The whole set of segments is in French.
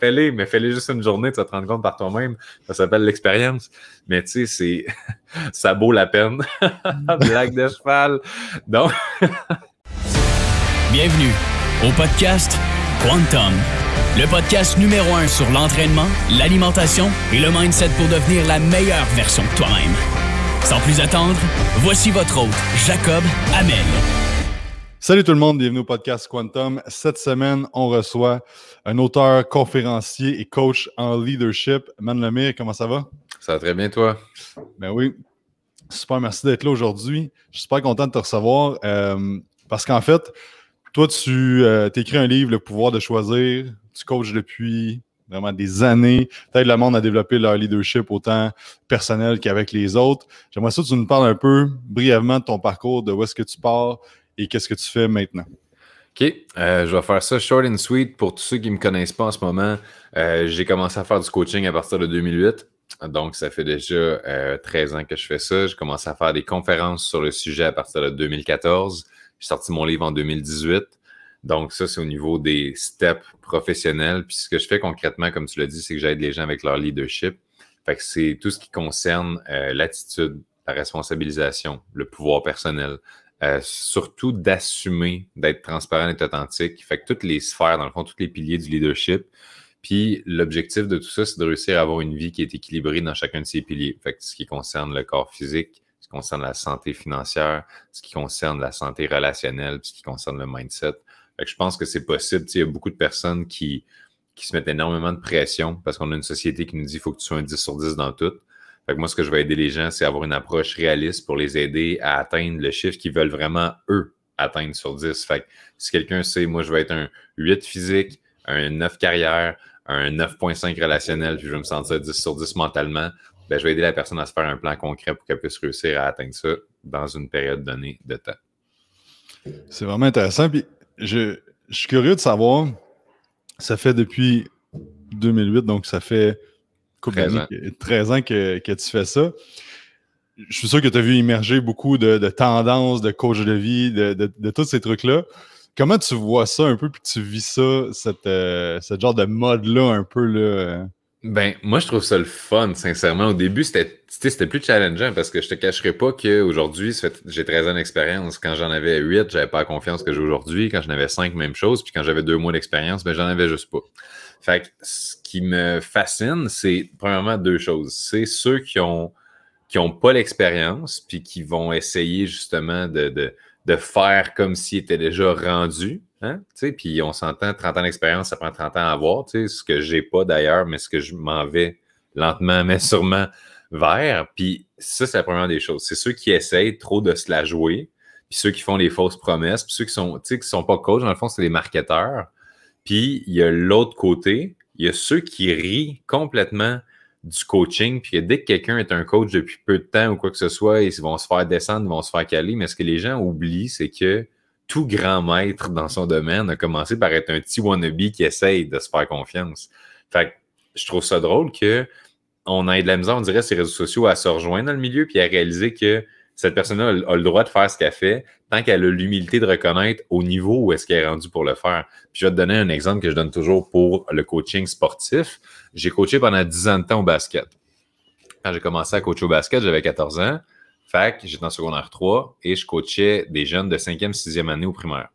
Fais-les, mais fais-les juste une journée, tu vas te rendre compte par toi-même. Ça s'appelle l'expérience. Mais tu sais, c'est ça vaut la peine. Blague de cheval. Donc. Bienvenue au podcast Quantum, le podcast numéro un sur l'entraînement, l'alimentation et le mindset pour devenir la meilleure version de toi-même. Sans plus attendre, voici votre hôte, Jacob Amel. Salut tout le monde, bienvenue au podcast Quantum. Cette semaine, on reçoit un auteur, conférencier et coach en leadership. Man Lemire, comment ça va? Ça va très bien, toi? Ben oui. Super, merci d'être là aujourd'hui. Je suis super content de te recevoir euh, parce qu'en fait, toi, tu euh, écris un livre, Le pouvoir de choisir. Tu coaches depuis vraiment des années. Peut-être le monde a développé leur leadership autant personnel qu'avec les autres. J'aimerais ça que tu nous parles un peu brièvement de ton parcours, de où est-ce que tu pars, et qu'est-ce que tu fais maintenant? OK, euh, je vais faire ça short and sweet pour tous ceux qui ne me connaissent pas en ce moment. Euh, j'ai commencé à faire du coaching à partir de 2008. Donc, ça fait déjà 13 euh, ans que je fais ça. J'ai commencé à faire des conférences sur le sujet à partir de 2014. J'ai sorti mon livre en 2018. Donc, ça, c'est au niveau des steps professionnels. Puis, ce que je fais concrètement, comme tu l'as dit, c'est que j'aide les gens avec leur leadership. Fait que c'est tout ce qui concerne l'attitude, la responsabilisation, le pouvoir personnel, euh, surtout d'assumer, d'être transparent et authentique. Fait que toutes les sphères, dans le fond, tous les piliers du leadership. Puis l'objectif de tout ça, c'est de réussir à avoir une vie qui est équilibrée dans chacun de ces piliers. Fait que ce qui concerne le corps physique, ce qui concerne la santé financière, ce qui concerne la santé relationnelle, ce qui concerne le mindset. Fait que je pense que c'est possible. Il y a beaucoup de personnes qui, qui se mettent énormément de pression parce qu'on a une société qui nous dit qu'il faut que tu sois un 10 sur 10 dans tout moi, ce que je vais aider les gens, c'est avoir une approche réaliste pour les aider à atteindre le chiffre qu'ils veulent vraiment, eux, atteindre sur 10. Fait si quelqu'un sait, moi, je vais être un 8 physique, un 9 carrière, un 9.5 relationnel, puis je vais me sentir 10 sur 10 mentalement, ben, je vais aider la personne à se faire un plan concret pour qu'elle puisse réussir à atteindre ça dans une période donnée de temps. C'est vraiment intéressant. Puis je, je suis curieux de savoir, ça fait depuis 2008, donc ça fait 13 ans, 13 ans que, que, tu fais ça. Je suis sûr que tu as vu immerger beaucoup de, de, tendances, de coach de vie, de, de, de tous ces trucs-là. Comment tu vois ça un peu, puis tu vis ça, cette, euh, ce genre de mode-là un peu? Là? Ben, moi, je trouve ça le fun, sincèrement. Au début, c'était, plus challengeant parce que je te cacherai pas qu'aujourd'hui, j'ai 13 ans d'expérience. Quand j'en avais 8, j'avais pas la confiance que j'ai aujourd'hui. Quand j'en avais 5, même chose. Puis quand j'avais deux mois d'expérience, ben, j'en avais juste pas. Fait que ce qui me fascine, c'est premièrement deux choses. C'est ceux qui ont qui n'ont pas l'expérience, puis qui vont essayer justement de, faire comme s'ils étaient déjà rendus. Hein? Puis on s'entend, 30 ans d'expérience, ça prend 30 ans à avoir, ce que j'ai pas d'ailleurs, mais ce que je m'en vais lentement, mais sûrement vers. Puis ça, c'est la première des choses. C'est ceux qui essayent trop de se la jouer, puis ceux qui font les fausses promesses, puis ceux qui sont, qui sont pas coachs, dans le fond, c'est les marketeurs. Puis il y a l'autre côté, il y a ceux qui rient complètement du coaching, puis dès que quelqu'un est un coach depuis peu de temps ou quoi que ce soit, ils vont se faire descendre, ils vont se faire caler. Mais ce que les gens oublient, c'est que tout grand maître dans son domaine a commencé par être un petit wannabe qui essaye de se faire confiance. Fait que je trouve ça drôle que on de la misère, on dirait, ces réseaux sociaux à se rejoindre dans le milieu puis à réaliser que cette personne-là a, le droit de faire ce qu'elle fait tant qu'elle a l'humilité de reconnaître au niveau où est-ce qu'elle est rendue pour le faire. Puis je vais te donner un exemple que je donne toujours pour le coaching sportif. J'ai coaché pendant 10 ans de temps au basket. Quand j'ai commencé à coacher au basket, j'avais 14 ans. Fait que j'étais en secondaire 3 et je coachais des jeunes de 5e, 6e année au primaire.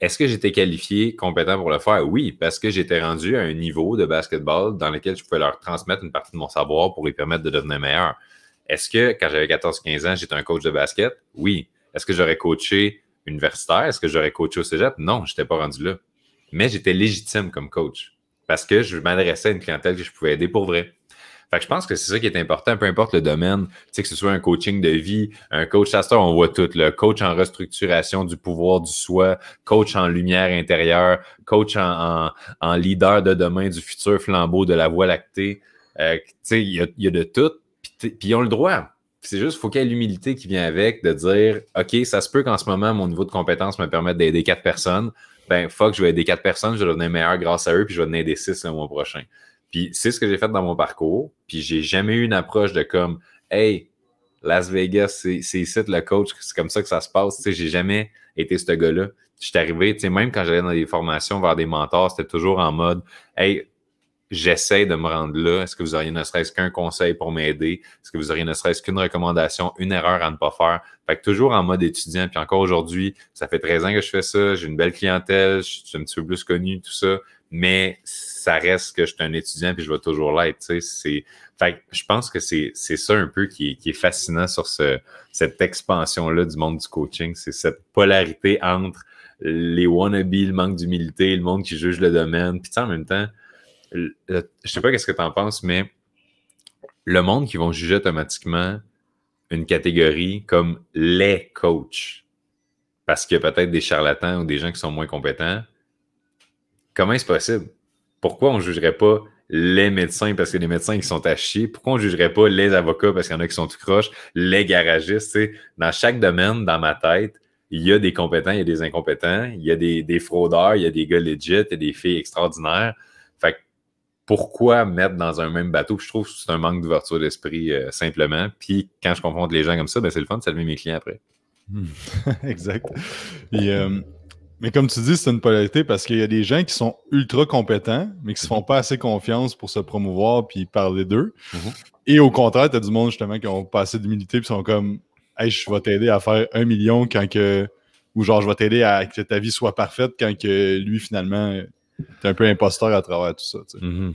Est-ce que j'étais qualifié, compétent pour le faire? Oui, parce que j'étais rendu à un niveau de basketball dans lequel je pouvais leur transmettre une partie de mon savoir pour les permettre de devenir meilleurs. Est-ce que quand j'avais 14-15 ans, j'étais un coach de basket? Oui. Est-ce que j'aurais coaché universitaire? Est-ce que j'aurais coaché au cégep? Non, je n'étais pas rendu là. Mais j'étais légitime comme coach parce que je m'adressais à une clientèle que je pouvais aider pour vrai. Fait que je pense que c'est ça qui est important, peu importe le domaine, tu sais, que ce soit un coaching de vie, un coach à on voit tout, le coach en restructuration du pouvoir du soi, coach en lumière intérieure, coach en, leader de demain du futur flambeau de la voie lactée. Euh, tu sais, il y a, y a de tout puis ils ont le droit. C'est juste, faut qu'il y ait l'humilité qui vient avec de dire OK, ça se peut qu'en ce moment, mon niveau de compétence me permette d'aider quatre personnes. Ben, fuck, je vais aider quatre personnes, je vais devenir meilleur grâce à eux, puis je vais en aider six le mois prochain. Puis c'est ce que j'ai fait dans mon parcours. Puis j'ai jamais eu une approche de comme Hey, Las Vegas, c'est ici le coach, c'est comme ça que ça se passe. Tu sais, j'ai jamais été ce gars-là. Je suis arrivé, tu sais, même quand j'allais dans des formations vers des mentors, c'était toujours en mode Hey, j'essaie de me rendre là. Est-ce que vous auriez ne serait-ce qu'un conseil pour m'aider? Est-ce que vous auriez ne serait-ce qu'une recommandation, une erreur à ne pas faire? Fait que toujours en mode étudiant. Puis encore aujourd'hui, ça fait 13 ans que je fais ça. J'ai une belle clientèle. Je suis un petit peu plus connu, tout ça. Mais ça reste que je suis un étudiant puis je vais toujours l'être. Tu fait que je pense que c'est ça un peu qui est, qui est fascinant sur ce, cette expansion-là du monde du coaching. C'est cette polarité entre les wannabes, le manque d'humilité, le monde qui juge le domaine. Puis en même temps, je sais pas qu'est-ce que tu en penses, mais le monde qui vont juger automatiquement une catégorie comme les coachs, parce qu'il y a peut-être des charlatans ou des gens qui sont moins compétents, comment est-ce possible? Pourquoi on ne jugerait pas les médecins parce que les médecins qui sont à chier? Pourquoi on ne jugerait pas les avocats parce qu'il y en a qui sont tout croches, les garagistes? Dans chaque domaine, dans ma tête, il y a des compétents, il y a des incompétents, il y a des, des fraudeurs, il y a des gars legit, il y a des filles extraordinaires. Pourquoi mettre dans un même bateau? Je trouve que c'est un manque d'ouverture d'esprit euh, simplement. Puis quand je confronte les gens comme ça, ben, c'est le fun de saluer mes clients après. Hmm. exact. Euh, mais comme tu dis, c'est une polarité parce qu'il y a des gens qui sont ultra compétents, mais qui ne se font pas assez confiance pour se promouvoir puis parler d'eux. Mm-hmm. Et au contraire, tu as du monde justement qui ont pas assez d'humilité puis sont comme Hey, je vais t'aider à faire un million quand que. Ou genre, je vais t'aider à que ta vie soit parfaite quand que lui, finalement, T'es un peu imposteur à travers tout ça. Mm-hmm.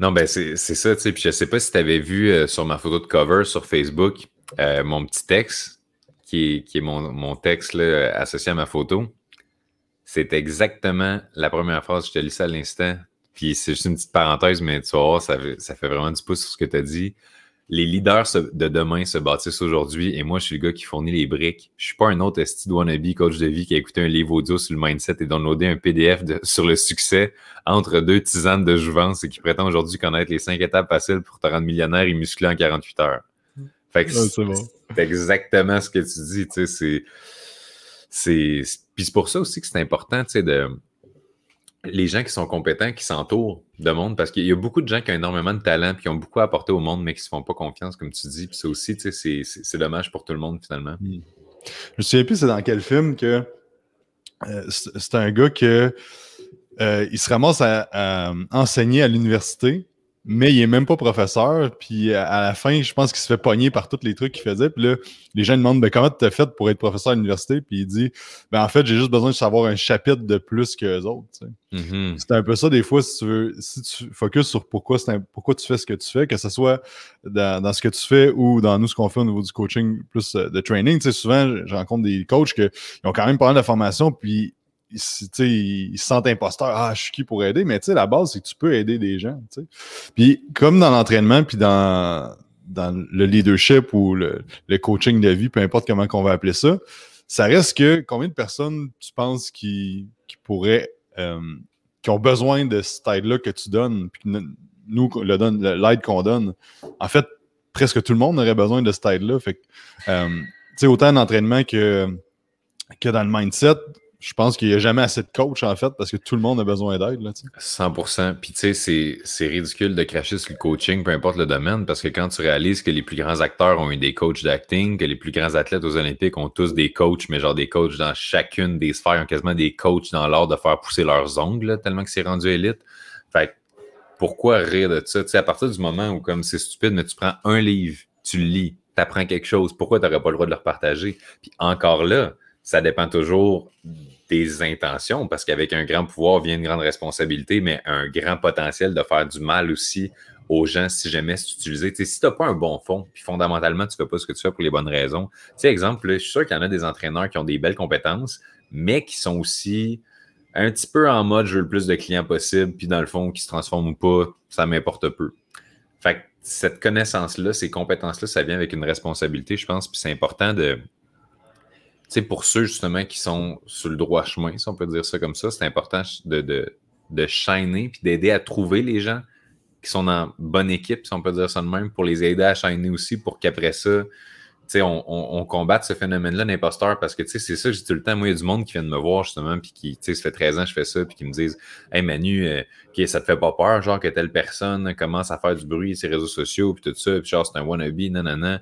Non, ben c'est ça, tu sais. Puis je sais pas si tu avais vu euh, sur ma photo de cover sur Facebook euh, mon petit texte, qui est, mon, texte associé à ma photo. C'est exactement la première phrase, je te lis ça à l'instant. Puis c'est juste une petite parenthèse, mais tu vois, ça, ça fait vraiment du pouce sur ce que tu as dit les leaders de demain se bâtissent aujourd'hui et moi, je suis le gars qui fournit les briques. Je suis pas un autre esti wannabe coach de vie qui a écouté un livre audio sur le mindset et downloadé un PDF sur le succès entre deux tisanes de jouvence et qui prétend aujourd'hui connaître les cinq étapes faciles pour te rendre millionnaire et musclé en 48 heures. Fait que c'est exactement ce que tu dis, tu sais, c'est... c'est puis c'est pour ça aussi que c'est important, tu sais, de les gens qui sont compétents, qui s'entourent de monde, parce qu'il y a beaucoup de gens qui ont énormément de talent, puis qui ont beaucoup à apporter au monde, mais qui ne se font pas confiance, comme tu dis. Puis ça aussi, c'est dommage pour tout le monde, finalement. Hmm. Je me souviens plus, c'est dans quel film que euh, c'est un gars que euh, il se ramasse à enseigner à l'université, mais il est même pas professeur. Puis à la fin, je pense qu'il se fait pogner par tous les trucs qu'il faisait. Puis là, les gens demandent ben, comment tu as fait pour être professeur à l'université? Puis il dit ben, en fait, j'ai juste besoin de savoir un chapitre de plus que les autres. Mm-hmm. C'est un peu ça des fois, si tu veux, si tu focuses sur pourquoi, pourquoi tu fais ce que tu fais, que ce soit dans, ce que tu fais ou dans nous, ce qu'on fait au niveau du coaching plus euh, de training. souvent, je rencontre des coachs qui ont quand même pas mal de formation, puis ils, ils se sentent imposteurs. Ah, je suis qui pour aider? Mais la base, c'est que tu peux aider des gens. Puis comme dans l'entraînement, puis dans, dans le leadership ou le, coaching de vie, peu importe comment on va appeler ça, ça reste que combien de personnes tu penses qui, qui pourraient euh, qui ont besoin de cette aide-là que tu donnes, puis nous, l'aide qu'on donne? En fait, presque tout le monde aurait besoin de cette aide-là. Fait euh, autant d'entraînement que, que dans le mindset, je pense qu'il n'y a jamais assez de coach, en fait, parce que tout le monde a besoin d'aide. 100% Puis, tu sais, c'est ridicule de cracher sur le coaching, peu importe le domaine, parce que quand tu réalises que les plus grands acteurs ont eu des coachs d'acting, que les plus grands athlètes aux Olympiques ont tous des coachs, mais genre des coachs dans chacune des sphères, ont quasiment des coachs dans l'art de faire pousser leurs ongles, tellement que c'est rendu élite. Fait pourquoi rire de ça? Tu sais, à partir du moment où, comme c'est stupide, mais tu prends un livre, tu le lis, tu apprends quelque chose, pourquoi tu n'aurais pas le droit de le repartager? Puis encore là, ça dépend toujours des intentions, parce qu'avec un grand pouvoir vient une grande responsabilité, mais un grand potentiel de faire du mal aussi aux gens si jamais c'est utilisé. si tu n'as pas un bon fond, puis fondamentalement, tu ne fais pas ce que tu fais pour les bonnes raisons. Sais, exemple, je suis sûr qu'il y en a des entraîneurs qui ont des belles compétences, mais qui sont aussi un petit peu en mode je veux le plus de clients possible, puis dans le fond, qui se transforment ou pas, ça m'importe peu. Fait que cette connaissance-là, ces compétences-là, ça vient avec une responsabilité, je pense, puis c'est important de, sais, pour ceux justement qui sont sur le droit chemin, si on peut dire ça comme ça, c'est important de, de, de shiner puis d'aider à trouver les gens qui sont en bonne équipe, si on peut dire ça de même, pour les aider à shiner aussi pour qu'après ça, on, on, on, combatte ce phénomène-là d'imposteur parce que c'est ça, j'ai tout le temps. Moi, il y a du monde qui vient de me voir justement, puis qui, ça fait 13 ans que je fais ça, puis qui me disent Hey Manu, euh, ça te fait pas peur, genre que telle personne commence à faire du bruit sur les réseaux sociaux, puis tout ça, puis genre c'est un wannabe, non,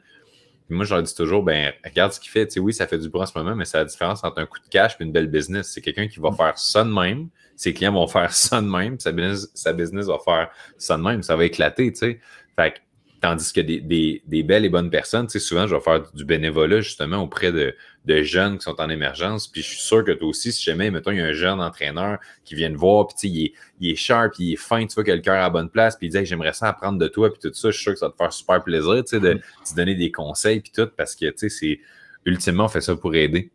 non. moi, je leur dis toujours, ben, regarde ce qu'il fait. Tu sais, oui, ça fait du bruit en ce moment, mais c'est la différence entre un coup de cash et une belle business. C'est quelqu'un qui va mm. faire ça de même, ses clients vont faire ça de même, sa business, sa business va faire ça de même, ça va éclater, tu sais. Fait que Tandis que des, belles et bonnes personnes, tu sais, souvent, je vais faire du bénévolat justement auprès de, jeunes qui sont en émergence. Puis je suis sûr que toi aussi, si jamais, mettons, il y a un jeune entraîneur qui vient te voir, puis il est, il est sharp, il est fin, tu vois que le cœur à la bonne place, puis il dit j'aimerais ça apprendre de toi, puis tout ça, je suis sûr que ça va te faire super plaisir, tu sais, de, de te donner des conseils, puis tout, parce que, tu sais, c'est ultimement, on fait ça pour aider.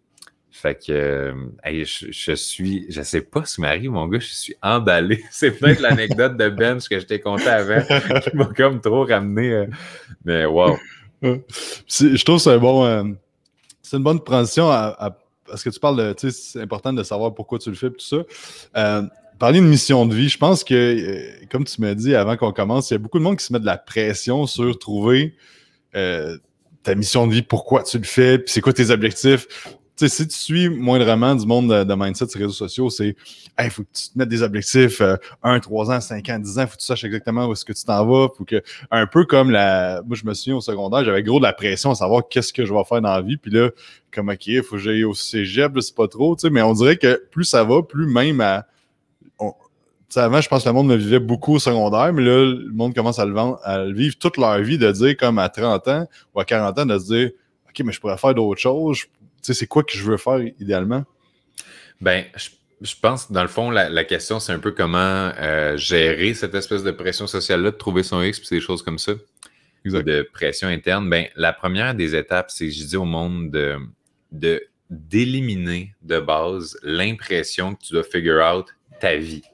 Fait que euh, je, suis, je sais pas ce qui m'arrive, mon gars, je suis emballé. C'est peut-être l'anecdote de Ben que je t'ai conté avant qui m'a comme trop ramené. Euh, mais wow. Je trouve que c'est bon. Euh, c'est une bonne transition à, parce que tu parles de, c'est important de savoir pourquoi tu le fais et tout ça. parler de mission de vie, je pense que, comme tu m'as dit avant qu'on commence, il y a beaucoup de monde qui se met de la pression sur trouver ta mission de vie, pourquoi tu le fais, puis c'est quoi tes objectifs si tu suis moindrement du monde de, mindset sur les réseaux sociaux, c'est il faut que tu te mettes des objectifs 1, 3 ans, 5 ans, 10 ans, faut que tu saches exactement où est-ce que tu t'en vas. Faut que, un peu comme la. Moi, je me souviens au secondaire, j'avais gros de la pression à savoir qu'est-ce que je vais faire dans la vie. Puis là, comme OK, il faut que j'aille au cégep, c'est pas trop, mais on dirait que plus ça va, plus même à. avant, je pense que le monde me vivait beaucoup au secondaire, mais là, le monde commence à le, à le vivre toute leur vie, de dire comme à 30 ans ou à 40 ans, de se dire OK, mais je pourrais faire d'autres choses, sais, c'est quoi que je veux faire idéalement? Ben, je, pense, dans le fond, la, question, c'est un peu comment euh, gérer cette espèce de pression sociale-là, de trouver son X, puis des choses comme ça. De pression interne. Ben, la première des étapes, c'est, je dis au monde, de, de d'éliminer de base l'impression que tu dois figure out ta vie. Tu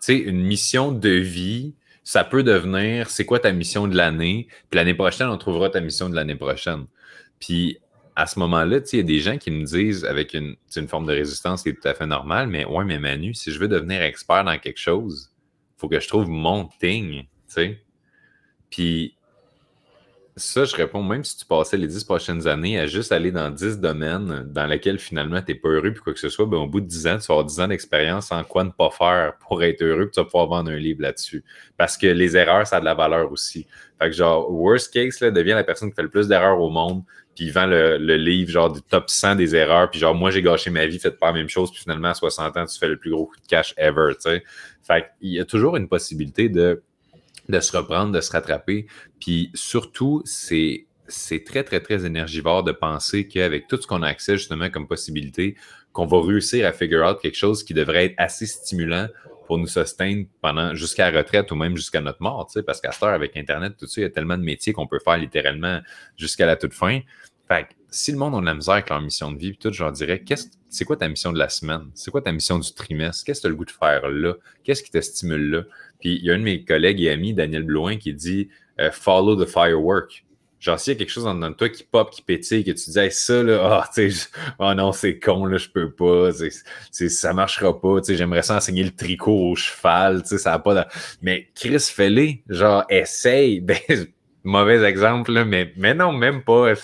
sais, une mission de vie, ça peut devenir c'est quoi ta mission de l'année, puis l'année prochaine, on trouvera ta mission de l'année prochaine. Puis à ce moment-là, il y a des gens qui me disent avec une, forme de résistance qui est tout à fait normale, mais ouais, mais Manu, si je veux devenir expert dans quelque chose, il faut que je trouve mon thing, tu sais. Puis ça, je réponds, même si tu passais les dix prochaines années à juste aller dans dix domaines dans lesquels finalement tu n'es pas heureux, puis quoi que ce soit, ben, au bout de dix ans, tu vas avoir dix ans d'expérience en quoi ne pas faire pour être heureux, puis tu vas pouvoir vendre un livre là-dessus. Parce que les erreurs, ça a de la valeur aussi. Fait que genre, worst case, là, devient la personne qui fait le plus d'erreurs au monde, puis vend le, livre genre du top 100 des erreurs, puis genre moi j'ai gâché ma vie, faites pas la même chose, puis finalement à 60 ans tu fais le plus gros coup de cash ever, tu sais. Fait qu'il y a toujours une possibilité de, de se reprendre, de se rattraper, puis surtout c'est c'est très, très, très énergivore de penser qu'avec tout ce qu'on a accès justement comme possibilité, qu'on va réussir à figure out quelque chose qui devrait être assez stimulant pour nous soutenir pendant jusqu'à la retraite ou même jusqu'à notre mort, parce qu'à cette heure, avec Internet, tout ça, il y a tellement de métiers qu'on peut faire littéralement jusqu'à la toute fin. Fait si le monde a de la misère avec leur mission de vie, tout, je dirais, c'est quoi ta mission de la semaine? C'est quoi ta mission du trimestre? Qu'est-ce que tu as le goût de faire là? Qu'est-ce qui te stimule là? Puis il y a un de mes collègues et amis, Daniel Blouin, qui dit euh, Follow the firework. Genre, s'il y a quelque chose dans, toi qui pop, qui pétille, que tu dis, ça, là, sais, oh non, c'est con, là, je peux pas, c'est, ça marchera pas, j'aimerais ça enseigner le tricot au cheval, ça n'a pas de... Mais Chris, fais-le, genre, essaye. Ben, mauvais exemple, là, mais, mais non, même pas.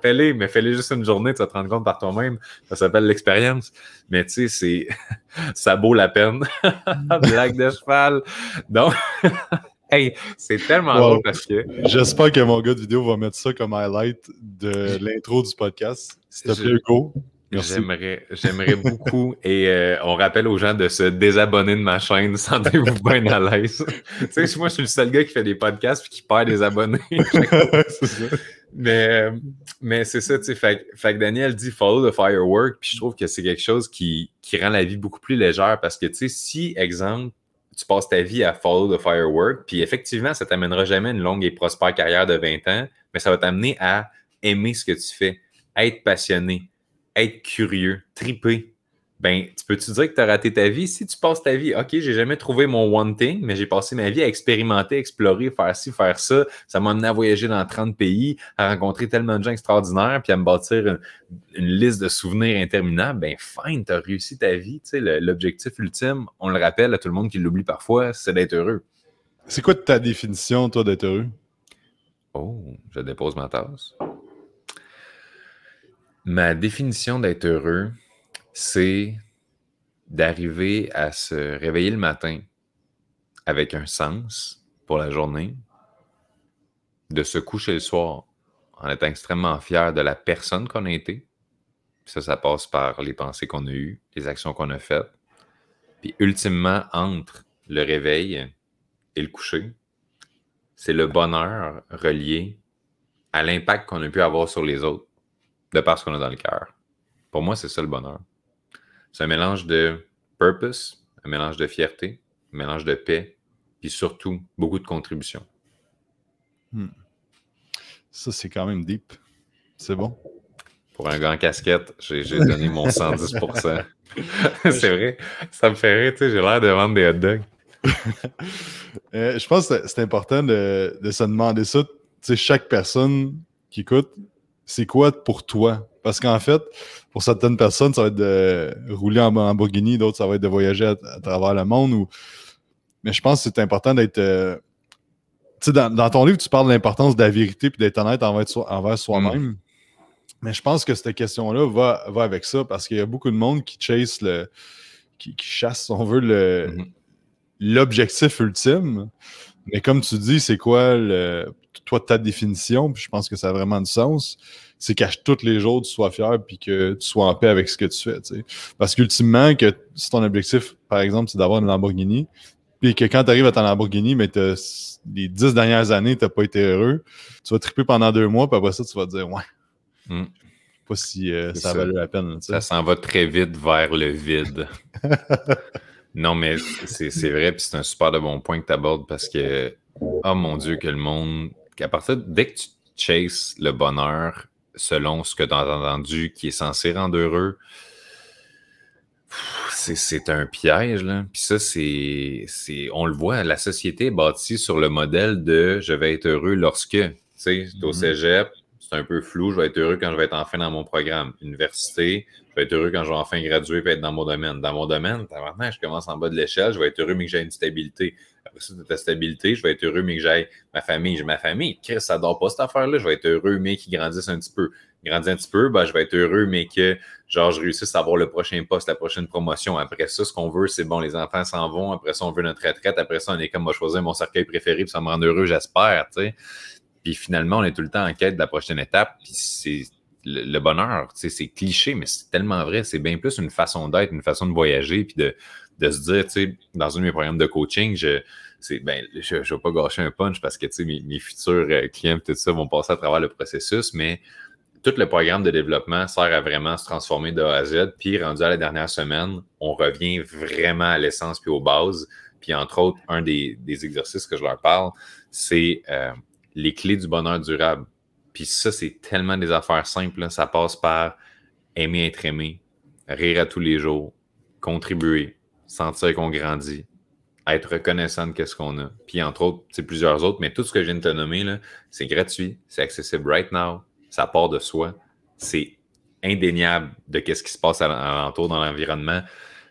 Fais-le, mais fais-le juste une journée, tu vas te rendre compte par toi-même. Ça s'appelle l'expérience. Mais tu sais, c'est ça vaut la peine. Blague de cheval. Donc, hey, c'est tellement drôle parce que. J'espère que mon gars de vidéo va mettre ça comme highlight de l'intro du podcast. S'il te plaît, Hugo. J'aimerais, j'aimerais beaucoup. Et euh, on rappelle aux gens de se désabonner de ma chaîne. Sentez-vous bien à l'aise. tu sais, moi, je suis le seul gars qui fait des podcasts et qui perd des abonnés. Mais, mais c'est ça, tu sais. Fait, fait, que Daniel dit follow the firework. Puis je trouve que c'est quelque chose qui, qui rend la vie beaucoup plus légère parce que, tu sais, si, exemple, tu passes ta vie à follow the firework, puis effectivement, ça t'amènera jamais une longue et prospère carrière de 20 ans, mais ça va t'amener à aimer ce que tu fais, être passionné, être curieux, triper, ben, tu peux-tu dire que tu as raté ta vie? Si tu passes ta vie, OK, j'ai jamais trouvé mon one thing, mais j'ai passé ma vie à expérimenter, explorer, faire ci, faire ça. Ça m'a amené à voyager dans 30 pays, à rencontrer tellement de gens extraordinaires, puis à me bâtir une, liste de souvenirs interminables. Ben, fine, tu as réussi ta vie. Tu sais, l'objectif ultime, on le rappelle à tout le monde qui l'oublie parfois, c'est d'être heureux. C'est quoi ta définition, toi, d'être heureux? Oh, je dépose ma tasse. Ma définition d'être heureux, c'est d'arriver à se réveiller le matin avec un sens pour la journée, de se coucher le soir en étant extrêmement fier de la personne qu'on a été. Ça, ça passe par les pensées qu'on a eues, les actions qu'on a faites. Puis ultimement, entre le réveil et le coucher, c'est le bonheur relié à l'impact qu'on a pu avoir sur les autres de par ce qu'on a dans le cœur. Pour moi, c'est ça le bonheur. C'est un mélange de purpose, un mélange de fierté, un mélange de paix, puis surtout beaucoup de contribution. Hmm. Ça, c'est quand même deep. C'est bon? Pour un gars en casquette, j'ai donné mon 110%. c'est vrai. Ça me fait rire, tu sais, j'ai l'air de vendre des hot dogs. Euh, je pense que c'est important de, se demander ça. Tu sais, chaque personne qui écoute, c'est quoi pour toi? Parce qu'en fait, pour certaines personnes, ça va être de rouler en Lamborghini, d'autres, ça va être de voyager à, travers le monde. Ou... Mais je pense que c'est important d'être. Euh, tu sais, dans, ton livre, tu parles de l'importance de la vérité et d'être honnête envers, envers soi-même. Mm. Mais je pense que cette question-là va, va avec ça parce qu'il y a beaucoup de monde qui chase le. qui, chasse, si on veut, le. Mm-hmm l'objectif ultime. Mais comme tu dis, c'est quoi le, toi ta définition? Puis je pense que ça a vraiment du sens. C'est qu'à tous les jours, tu sois fier puis que tu sois en paix avec ce que tu fais. Parce qu'ultimement, que si ton objectif, par exemple, c'est d'avoir une Lamborghini, puis que quand tu arrives à ta Lamborghini, mais les dix dernières années, tu n'as pas été heureux, tu vas triper pendant deux mois, puis après ça, tu vas te dire Ouais. Mm. Pas si euh, ça, valait la peine. Ça s'en va très vite vers le vide. Non, mais c'est vrai, puis c'est un super de bon point que tu abordes parce que, oh mon Dieu, que le monde, qu'à partir dès que tu chases le bonheur selon ce que tu as entendu qui est censé rendre heureux, c'est un piège, là. Puis ça, c'est. On le voit, la société est bâtie sur le modèle de je vais être heureux lorsque. Tu sais, au mm-hmm. cégep, c'est un peu flou, je vais être heureux quand je vais être enfin dans mon programme. Université, je vais être heureux quand je vais enfin graduer et être dans mon domaine. Dans mon domaine, maintenant, je commence en bas de l'échelle, je vais être heureux, mais que j'ai une stabilité. Après ça, ta stabilité, je vais être heureux, mais que j'ai ma famille. J'ai ma famille. Chris, ça dort pas cette affaire-là. Je vais être heureux, mais qu'ils grandissent un petit peu. Grandissent un petit peu, ben, je vais être heureux, mais que genre je réussisse à avoir le prochain poste, la prochaine promotion. Après ça, ce qu'on veut, c'est bon, les enfants s'en vont. Après ça, on veut notre retraite. Après ça, on est comme moi choisir mon cercueil préféré, puis ça me rend heureux, j'espère. Puis finalement, on est tout le temps en quête de la prochaine étape. Puis c'est le, bonheur, c'est cliché, mais c'est tellement vrai. C'est bien plus une façon d'être, une façon de voyager, puis de, se dire, tu sais, dans un de mes programmes de coaching, je ben, je ne vais pas gâcher un punch parce que mes, mes futurs euh, clients, tout ça, vont passer à travers le processus, mais tout le programme de développement sert à vraiment se transformer de A à Z. Puis, rendu à la dernière semaine, on revient vraiment à l'essence puis aux bases. Puis, entre autres, un des, exercices que je leur parle, c'est euh, les clés du bonheur durable. Puis ça, c'est tellement des affaires simples. Ça passe par aimer être aimé, rire à tous les jours, contribuer, sentir qu'on grandit, être reconnaissant de ce qu'on a. Puis entre autres, c'est plusieurs autres, mais tout ce que je viens de te nommer, c'est gratuit, c'est accessible right now, ça part de soi, c'est indéniable de qu'est-ce qui se passe alentour dans l'environnement.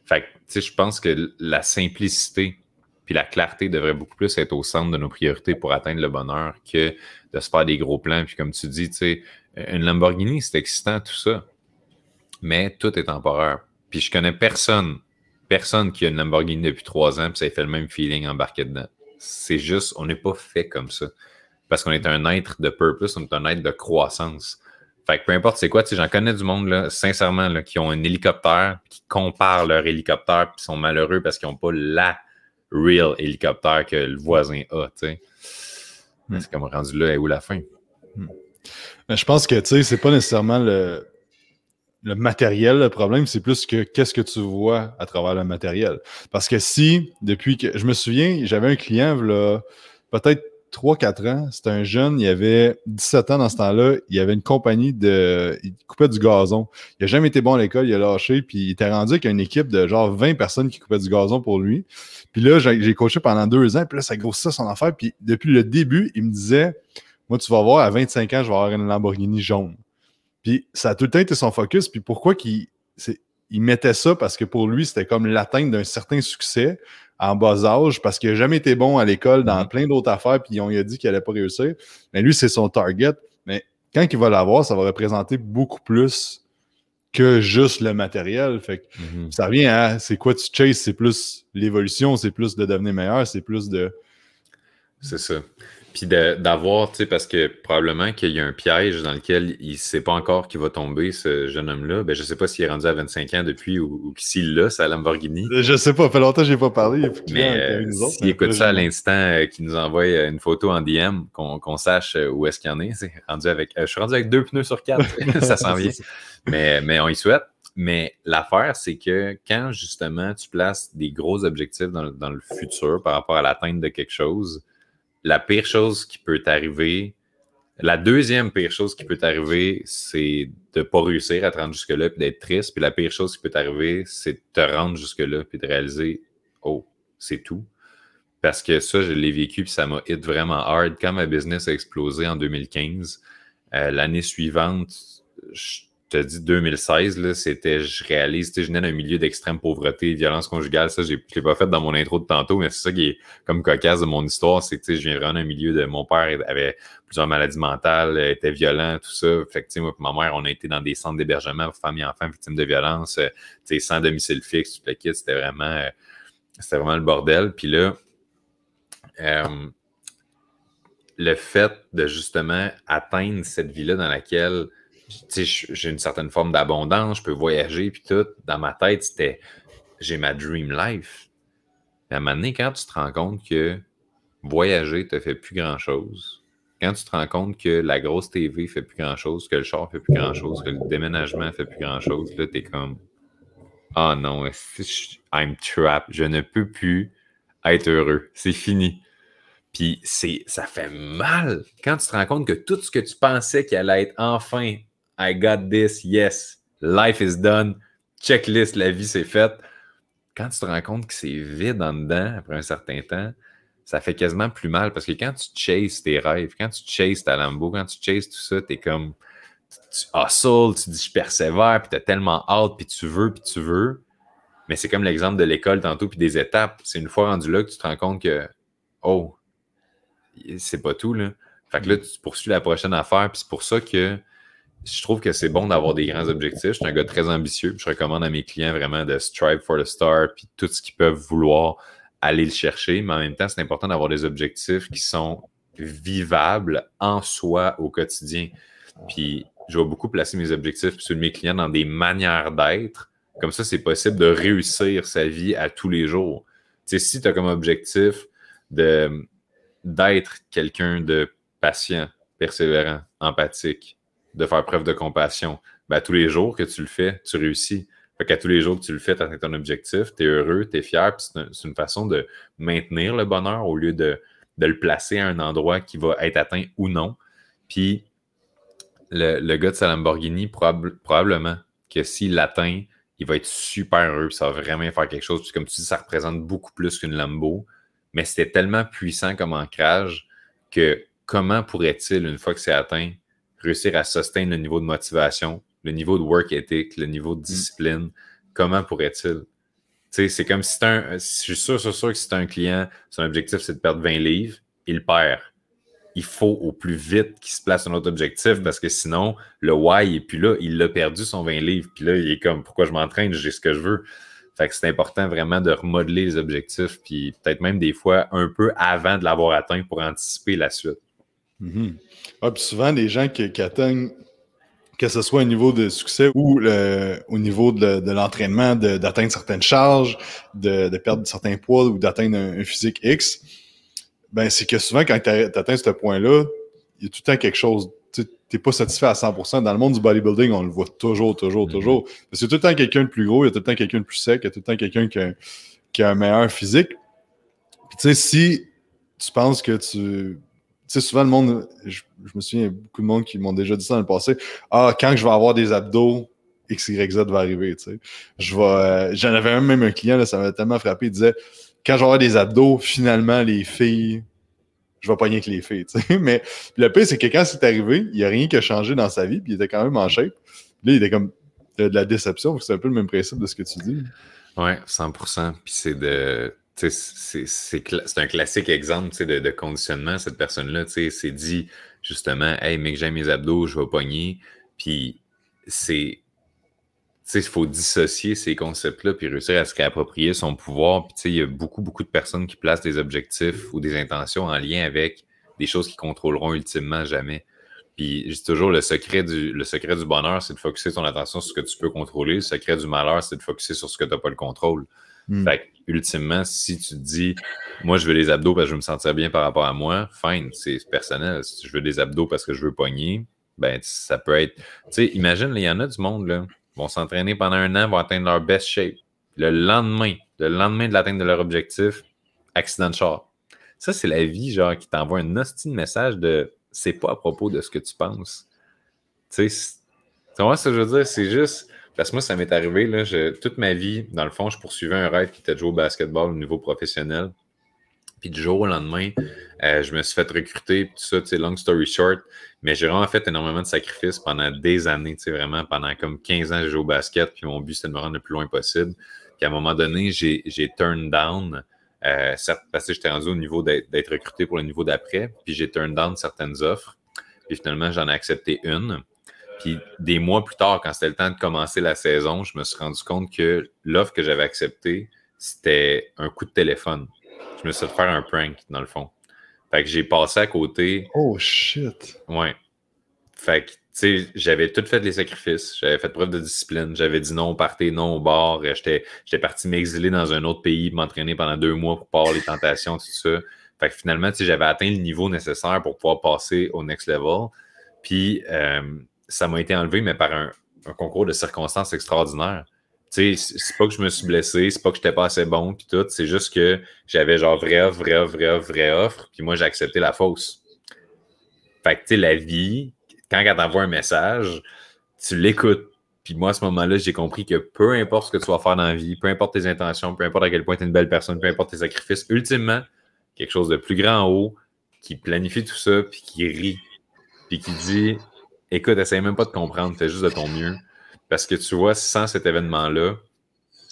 Fait que, tu sais, je pense que la simplicité puis la clarté devrait beaucoup plus être au centre de nos priorités pour atteindre le bonheur que de se faire des gros plans. Puis comme tu dis, tu sais, une Lamborghini, c'est excitant, tout ça. Mais tout est temporaire. Puis je connais personne, personne qui a une Lamborghini depuis trois ans, puis ça fait le même feeling embarqué dedans. C'est juste, on n'est pas fait comme ça. Parce qu'on est un être de purpose, on est un être de croissance. Fait que peu importe c'est quoi, tu j'en connais du monde, là, sincèrement, là, qui ont un hélicoptère, qui comparent leur hélicoptère, puis sont malheureux parce qu'ils n'ont pas la real hélicoptère que le voisin a, tu sais. Hmm. C'est comme rendu là, et où la fin? Mais je pense que, tu sais, c'est pas nécessairement le, le matériel, le problème, c'est plus que qu'est-ce que tu vois à travers le matériel. Parce que si, depuis que. Je me souviens, j'avais un client, là, peut-être 3-4 ans. C'était un jeune, il avait 17 ans dans ce temps-là. Il avait une compagnie de. Il coupait du gazon. Il n'a jamais été bon à l'école, il a lâché, puis il était rendu avec une équipe de genre 20 personnes qui coupaient du gazon pour lui. Puis là, j'ai coaché pendant deux ans, puis là, ça grossissait son affaire. Puis depuis le début, il me disait Moi, tu vas voir, à 25 ans, je vais avoir une Lamborghini jaune. Puis ça a tout le temps été son focus. Puis pourquoi qu'il il mettait ça? Parce que pour lui, c'était comme l'atteinte d'un certain succès en bas âge parce qu'il n'a jamais été bon à l'école dans mm-hmm. plein d'autres affaires, puis on lui a dit qu'il n'allait pas réussir. Mais lui, c'est son target. Mais quand il va l'avoir, ça va représenter beaucoup plus que juste le matériel. Fait que mm-hmm. ça revient à c'est quoi tu chases, c'est plus l'évolution, c'est plus de devenir meilleur, c'est plus de. C'est ça. Puis d'avoir, tu sais, parce que probablement qu'il y a un piège dans lequel il ne sait pas encore qu'il va tomber, ce jeune homme-là. Ben, je ne sais pas s'il est rendu à 25 ans depuis ou, s'il l'a, c'est à Lamborghini. Je ne sais pas, ça fait longtemps que je n'ai pas parlé. Mais euh, s'il écoute ça à l'instant, euh, qu'il nous envoie euh, une photo en DM, qu'on sache où est-ce qu'il y en est. rendu avec, je suis rendu avec deux pneus sur quatre, ça s'en vient. mais, mais on y souhaite. Mais l'affaire, c'est que quand justement tu places des gros objectifs dans, dans le futur par rapport à l'atteinte de quelque chose, la pire chose qui peut t'arriver, la deuxième pire chose qui peut t'arriver, c'est de pas réussir à te rendre jusque-là et d'être triste. Puis la pire chose qui peut t'arriver, c'est de te rendre jusque-là puis de réaliser Oh, c'est tout. Parce que ça, je l'ai vécu puis ça m'a hit vraiment hard. Quand ma business a explosé en 2015, euh, l'année suivante, je te dis 2016, c'était, je réalise, je venais d'un milieu d'extrême pauvreté, violence conjugale, ça, je ne l'ai pas fait dans mon intro de tantôt, mais c'est ça qui est comme cocasse de mon histoire, c'est que je viens vraiment d'un milieu de, mon père avait plusieurs maladies mentales, était violent, tout ça, fait que, moi ma mère, on a été dans des centres d'hébergement pour et enfants victimes de violence, euh, sans domicile fixe, tout le kit, c'était vraiment, euh, c'était vraiment le bordel, puis là, euh, le fait de justement atteindre cette vie-là dans laquelle j'ai une certaine forme d'abondance, je peux voyager, puis tout. Dans ma tête, c'était j'ai ma dream life. à un moment donné, quand tu te rends compte que voyager te fait plus grand-chose, quand tu te rends compte que la grosse TV fait plus grand-chose, que le char fait plus grand-chose, que le déménagement fait plus grand-chose, là, t'es comme Oh non, I'm trapped. Je ne peux plus être heureux. C'est fini. Puis ça fait mal quand tu te rends compte que tout ce que tu pensais qu'il allait être enfin I got this, yes, life is done, checklist, la vie c'est faite. Quand tu te rends compte que c'est vide en dedans après un certain temps, ça fait quasiment plus mal parce que quand tu chases tes rêves, quand tu chases ta Lambo, quand tu chases tout ça, tu es comme tu hustles, tu dis je persévère, puis tu as tellement hâte, puis tu veux, puis tu veux. Mais c'est comme l'exemple de l'école tantôt, puis des étapes. C'est une fois rendu là que tu te rends compte que, oh, c'est pas tout, là. Fait que là, tu poursuis la prochaine affaire, puis c'est pour ça que je trouve que c'est bon d'avoir des grands objectifs. Je suis un gars très ambitieux. Je recommande à mes clients vraiment de strive for the star, puis tout ce qu'ils peuvent vouloir aller le chercher. Mais en même temps, c'est important d'avoir des objectifs qui sont vivables en soi au quotidien. Puis je vais beaucoup placer mes objectifs sur mes clients dans des manières d'être. Comme ça, c'est possible de réussir sa vie à tous les jours. Tu sais, si tu as comme objectif d'être quelqu'un de patient, persévérant, empathique, de faire preuve de compassion. Ben, tous les jours que tu le fais, tu réussis. Fait qu'à tous les jours que tu le fais, tu atteins ton objectif, tu es heureux, tu es fier, c'est une façon de maintenir le bonheur au lieu de, le placer à un endroit qui va être atteint ou non. Puis le, le gars de sa Lamborghini, probablement que s'il l'atteint, il va être super heureux, ça va vraiment faire quelque chose. Puis comme tu dis, ça représente beaucoup plus qu'une Lambo, mais c'était tellement puissant comme ancrage que comment pourrait-il, une fois que c'est atteint, réussir à soutenir le niveau de motivation, le niveau de work ethic, le niveau de mm. discipline, comment pourrait-il? C'est comme si un. Je suis sûr, sûr, sûr que si un client, son objectif c'est de perdre 20 livres, il perd. Il faut au plus vite qu'il se place un autre objectif mm. parce que sinon, le why n'est plus là. Il l'a perdu son 20 livres. Puis là, il est comme pourquoi je m'entraîne, j'ai ce que je veux. Fait que c'est important vraiment de remodeler les objectifs, puis peut-être même des fois un peu avant de l'avoir atteint pour anticiper la suite. Mm-hmm. Ah, souvent, les gens qui, atteignent, que ce soit au niveau de succès ou au niveau de, l'entraînement, d'atteindre certaines charges, de, perdre certains poids ou d'atteindre un, physique X, ben c'est que souvent, quand tu atteins ce point-là, il y a tout le temps quelque chose. Tu n'es pas satisfait à 100%. Dans le monde du bodybuilding, on le voit toujours, toujours, mm-hmm. toujours. Parce qu'il y a tout le temps quelqu'un de plus gros, il y a tout le temps quelqu'un de plus sec, il y a tout le temps quelqu'un qui, qui a un meilleur physique. Puis tu sais, si tu penses que tu sais, souvent, le monde, je, me souviens, beaucoup de monde qui m'ont déjà dit ça dans le passé. Ah, quand je vais avoir des abdos, X, Y, Z va arriver, tu sais. Je vais, euh, j'en avais même un client, là, ça m'a tellement frappé, il disait, quand je vais avoir des abdos, finalement, les filles, je vais pogner avec les filles, tu sais. Mais le pire, c'est que quand c'est arrivé, il n'y a rien qui a changé dans sa vie, puis il était quand même en shape. Là, il était comme de, de la déception, c'est un peu le même principe de ce que tu dis. Ouais, 100%. Puis c'est de c'est un classique exemple de, conditionnement. Cette personne-là s'est dit justement Hey, mec, j'aime mes abdos, je vais pogner. Puis c'est il faut dissocier ces concepts-là puis réussir à se réapproprier son pouvoir. Il y a beaucoup, beaucoup de personnes qui placent des objectifs ou des intentions en lien avec des choses qu'ils contrôleront ultimement jamais. Puis, dis toujours, le secret du, le secret du bonheur, c'est de focuser ton attention sur ce que tu peux contrôler. Le secret du malheur, c'est de focuser sur ce que tu n'as pas le contrôle. Hmm. Fait ultimement, si tu te dis, moi, je veux des abdos parce que je veux me sentir bien par rapport à moi, fine, c'est personnel. Si je veux des abdos parce que je veux pogner, ben, ça peut être. Tu sais, imagine, il y en a du monde, là, vont s'entraîner pendant un an, vont atteindre leur best shape. Le lendemain, le lendemain de l'atteinte de leur objectif, accident de char. Ça, c'est la vie, genre, qui t'envoie un hostile message de c'est pas à propos de ce que tu penses. Tu sais, tu vois ce que je veux dire? C'est juste. Parce que moi, ça m'est arrivé, là, toute ma vie, dans le fond, je poursuivais un rêve qui était de jouer au basketball au niveau professionnel. Puis du jour au lendemain, euh, je me suis fait recruter, tout ça, tu sais, long story short. Mais j'ai vraiment fait énormément de sacrifices pendant des années, tu vraiment, pendant comme 15 ans, j'ai joué au basket, puis mon but, c'était de me rendre le plus loin possible. Puis à un moment donné, j'ai turn down, euh, parce que j'étais rendu au niveau d'être recruté pour le niveau d'après, puis j'ai turn down certaines offres. Puis finalement, j'en ai accepté une. Puis des mois plus tard, quand c'était le temps de commencer la saison, je me suis rendu compte que l'offre que j'avais acceptée, c'était un coup de téléphone. Je me suis fait faire un prank, dans le fond. Fait que j'ai passé à côté. Oh shit. Ouais. Fait que, tu sais, j'avais tout fait les sacrifices. J'avais fait preuve de discipline. J'avais dit non au party, non au bar. J'étais parti m'exiler dans un autre pays, m'entraîner pendant deux mois pour pas avoir les tentations, tout ça. Fait que finalement, tu sais, j'avais atteint le niveau nécessaire pour pouvoir passer au next level. Puis, euh, ça m'a été enlevé, mais par un, concours de circonstances extraordinaires. Tu sais, c'est pas que je me suis blessé, c'est pas que j'étais pas assez bon, puis tout. C'est juste que j'avais genre vraie vraie vraie offre, vraie offre, puis moi, j'ai accepté la fausse. Fait que, tu sais, la vie, quand elle t'envoie un message, tu l'écoutes. Puis moi, à ce moment-là, j'ai compris que peu importe ce que tu vas faire dans la vie, peu importe tes intentions, peu importe à quel point tu es une belle personne, peu importe tes sacrifices, ultimement, quelque chose de plus grand en haut qui planifie tout ça, puis qui rit, puis qui dit écoute, essaye même pas de comprendre, fais juste de ton mieux. Parce que tu vois, sans cet événement-là,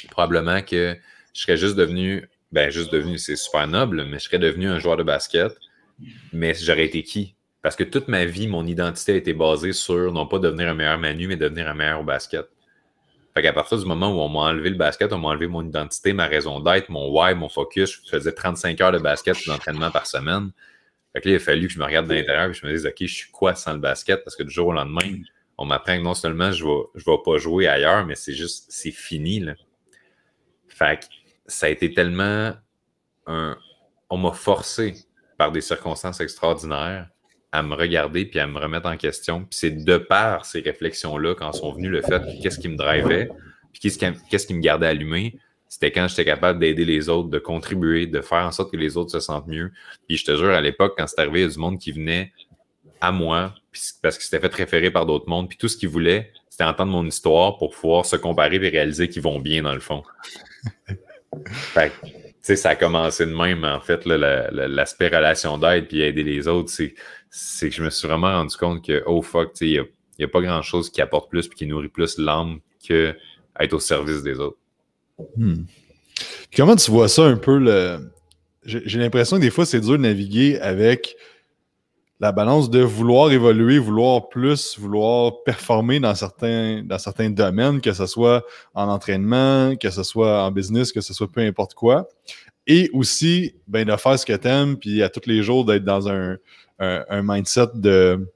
probablement que je serais juste devenu, ben juste devenu, c'est super noble, mais je serais devenu un joueur de basket. Mais j'aurais été qui? Parce que toute ma vie, mon identité a été basée sur non pas devenir un meilleur Manu, mais devenir un meilleur au basket. Fait qu'à partir du moment où on m'a enlevé le basket, on m'a enlevé mon identité, ma raison d'être, mon why, mon focus, je faisais 35 heures de basket d'entraînement par semaine. Fait que là, il a fallu que je me regarde de l'intérieur et je me dise, OK, je suis quoi sans le basket? Parce que du jour au lendemain, on m'apprend que non seulement je ne vais, je vais pas jouer ailleurs, mais c'est juste, c'est fini. Là. Fait que ça a été tellement un. On m'a forcé par des circonstances extraordinaires à me regarder puis à me remettre en question. Puis c'est de par ces réflexions-là, quand sont venues le fait qu'est-ce qui me drivait, puis qu'est-ce qui me gardait allumé, c'était quand j'étais capable d'aider les autres, de contribuer, de faire en sorte que les autres se sentent mieux. Puis je te jure, à l'époque, quand c'est arrivé, il y a du monde qui venait à moi parce qu'il s'était fait référer par d'autres mondes. Puis tout ce qu'ils voulaient, c'était entendre mon histoire pour pouvoir se comparer et réaliser qu'ils vont bien dans le fond. fait que, ça a commencé de même, en fait, l'aspect relation d'aide puis aider les autres. C'est que je me suis vraiment rendu compte que, oh fuck, il n'y a, pas grand chose qui apporte plus et qui nourrit plus l'âme que être au service des autres. Hmm. Comment tu vois ça un peu? Le... J'ai l'impression que des fois, c'est dur de naviguer avec la balance de vouloir évoluer, vouloir plus, vouloir performer dans certains, dans certains domaines, que ce soit en entraînement, que ce soit en business, que ce soit peu importe quoi. Et aussi, ben, de faire ce que tu aimes, puis à tous les jours d'être dans un, mindset de,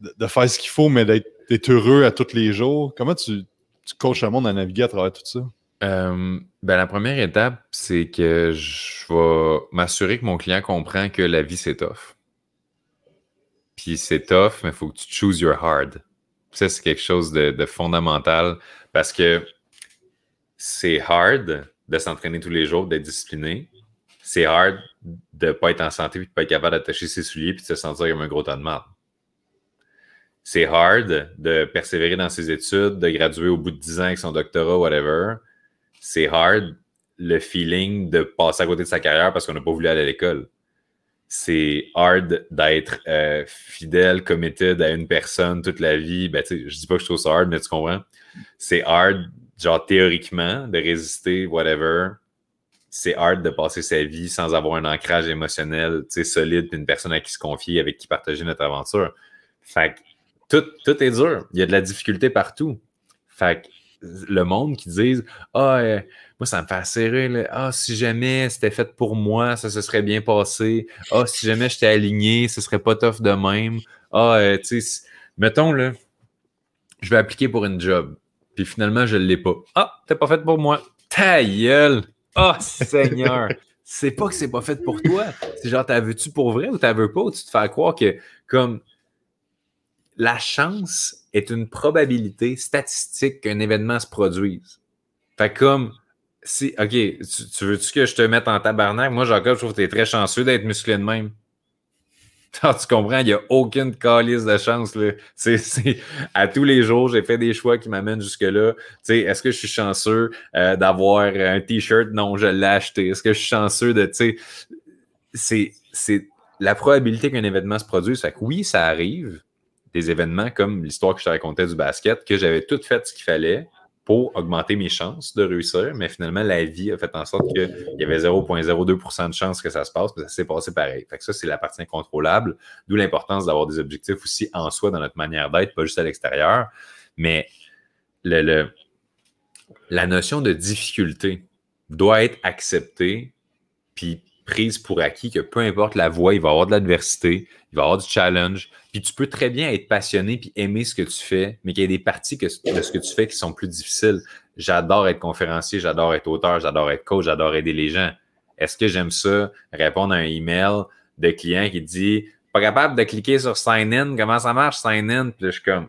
de, faire ce qu'il faut, mais d'être heureux à tous les jours. Comment tu, tu coaches le monde à naviguer à travers tout ça? Ben, la première étape, c'est que je vais m'assurer que mon client comprend que la vie, c'est tough. Puis c'est tough, mais il faut que tu chooses your hard. Ça, c'est quelque chose de, fondamental parce que c'est hard de s'entraîner tous les jours, d'être discipliné. C'est hard de ne pas être en santé et de ne pas être capable d'attacher ses souliers et de se sentir comme un gros tas de mal. C'est hard de persévérer dans ses études, de graduer au bout de 10 ans avec son doctorat, whatever c'est hard le feeling de passer à côté de sa carrière parce qu'on n'a pas voulu aller à l'école. C'est hard d'être euh, fidèle, committed à une personne toute la vie. Ben, je dis pas que je trouve ça hard, mais tu comprends? C'est hard, genre théoriquement, de résister, whatever. C'est hard de passer sa vie sans avoir un ancrage émotionnel solide, une personne à qui se confier, avec qui partager notre aventure. Fait que tout, tout est dur. Il y a de la difficulté partout. Fait que le monde qui disent Ah, euh, moi, ça me fait serrer. Ah, si jamais c'était fait pour moi, ça se serait bien passé. Ah, si jamais j'étais aligné, ce serait pas tough de même. Ah, euh, tu sais, mettons, là, je vais appliquer pour une job. Puis finalement, je ne l'ai pas. Ah, t'es pas fait pour moi. Ta gueule! Oh, Seigneur! c'est pas que c'est pas fait pour toi. C'est genre, t'as veux-tu pour vrai ou t'as veux pas? Ou tu te fais croire que, comme, la chance est une probabilité statistique qu'un événement se produise. Fait comme, si, OK, tu, veux-tu que je te mette en tabarnak? Moi, Jacob, je trouve que tu es très chanceux d'être musclé de même. tu comprends, il n'y a aucune calice de chance. Là. C'est, à tous les jours, j'ai fait des choix qui m'amènent jusque-là. Est-ce que je suis chanceux euh, d'avoir un T-shirt? Non, je l'ai acheté. Est-ce que je suis chanceux de. C'est la probabilité qu'un événement se produise. Fait que oui, ça arrive. Des événements comme l'histoire que je te racontais du basket, que j'avais tout fait ce qu'il fallait pour augmenter mes chances de réussir, mais finalement, la vie a fait en sorte qu'il y avait 0,02% de chances que ça se passe, mais ça s'est passé pareil. Fait que ça, c'est la partie incontrôlable, d'où l'importance d'avoir des objectifs aussi en soi dans notre manière d'être, pas juste à l'extérieur. Mais le, la notion de difficulté doit être acceptée, puis prise pour acquis que peu importe la voie, il va y avoir de l'adversité, il va y avoir du challenge. Puis tu peux très bien être passionné puis aimer ce que tu fais, mais qu'il y a des parties de ce que tu fais qui sont plus difficiles. J'adore être conférencier, j'adore être auteur, j'adore être coach, j'adore aider les gens. Est-ce que j'aime ça, répondre à un email de client qui dit pas capable de cliquer sur sign in, comment ça marche sign in? Puis je comme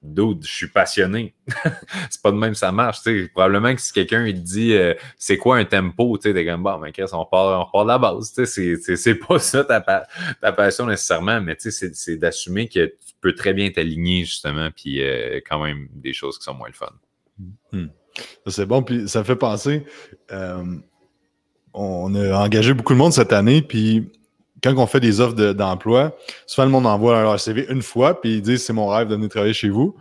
Dude, je suis passionné. c'est pas de même ça marche. Probablement que si quelqu'un te dit euh, c'est quoi un tempo, tu sais, comme bon, mais on part, de la base. C'est pas ça ta, passion nécessairement, mais c'est d'assumer que tu peux très bien t'aligner justement, puis euh, quand même des choses qui sont moins le fun. Hmm. C'est bon, puis ça fait penser. Euh, on a engagé beaucoup de monde cette année, puis quand on fait des offres d'emploi, souvent le monde envoie leur CV une fois, puis ils disent c'est mon rêve de venir travailler chez vous.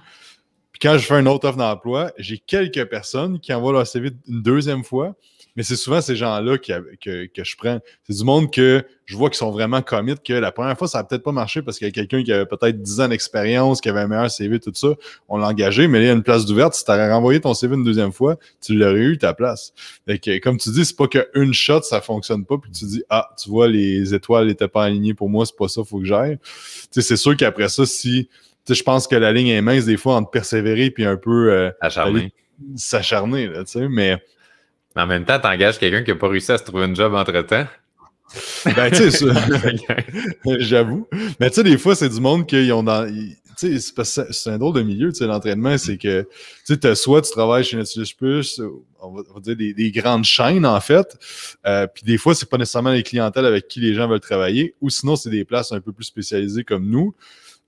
Puis quand je fais une autre offre d'emploi, j'ai quelques personnes qui envoient leur CV une deuxième fois, mais c'est souvent ces gens-là que, que, je prends. C'est du monde que je vois qui sont vraiment commit, que la première fois, ça n'a peut-être pas marché parce qu'il y a quelqu'un qui avait peut-être 10 ans d'expérience, qui avait un meilleur CV, tout ça. On l'a engagé, mais là, il y a une place d'ouverte. Si tu avais renvoyé ton CV une deuxième fois, tu l'aurais eu ta place. Et que, comme tu dis, c'est pas qu'une shot, ça fonctionne pas, puis tu dis, ah, tu vois, les étoiles n'étaient pas alignées pour moi, c'est pas ça, faut que j'aille. C'est sûr qu'après ça, si je pense que la ligne est mince des fois entre persévérer puis un peu euh, s'acharner, tu sais, mais mais en même temps, tu engages quelqu'un qui n'a pas réussi à se trouver un job entre-temps. Ben, tu sais, j'avoue. Mais tu sais, des fois, c'est du monde qui ont dans. C'est un drôle de milieu, tu sais, l'entraînement, c'est que tu sais, soit tu travailles chez Netflix Plus, on va, dire des, grandes chaînes, en fait, euh, puis des fois, c'est pas nécessairement les clientèles avec qui les gens veulent travailler, ou sinon, c'est des places un peu plus spécialisées comme nous.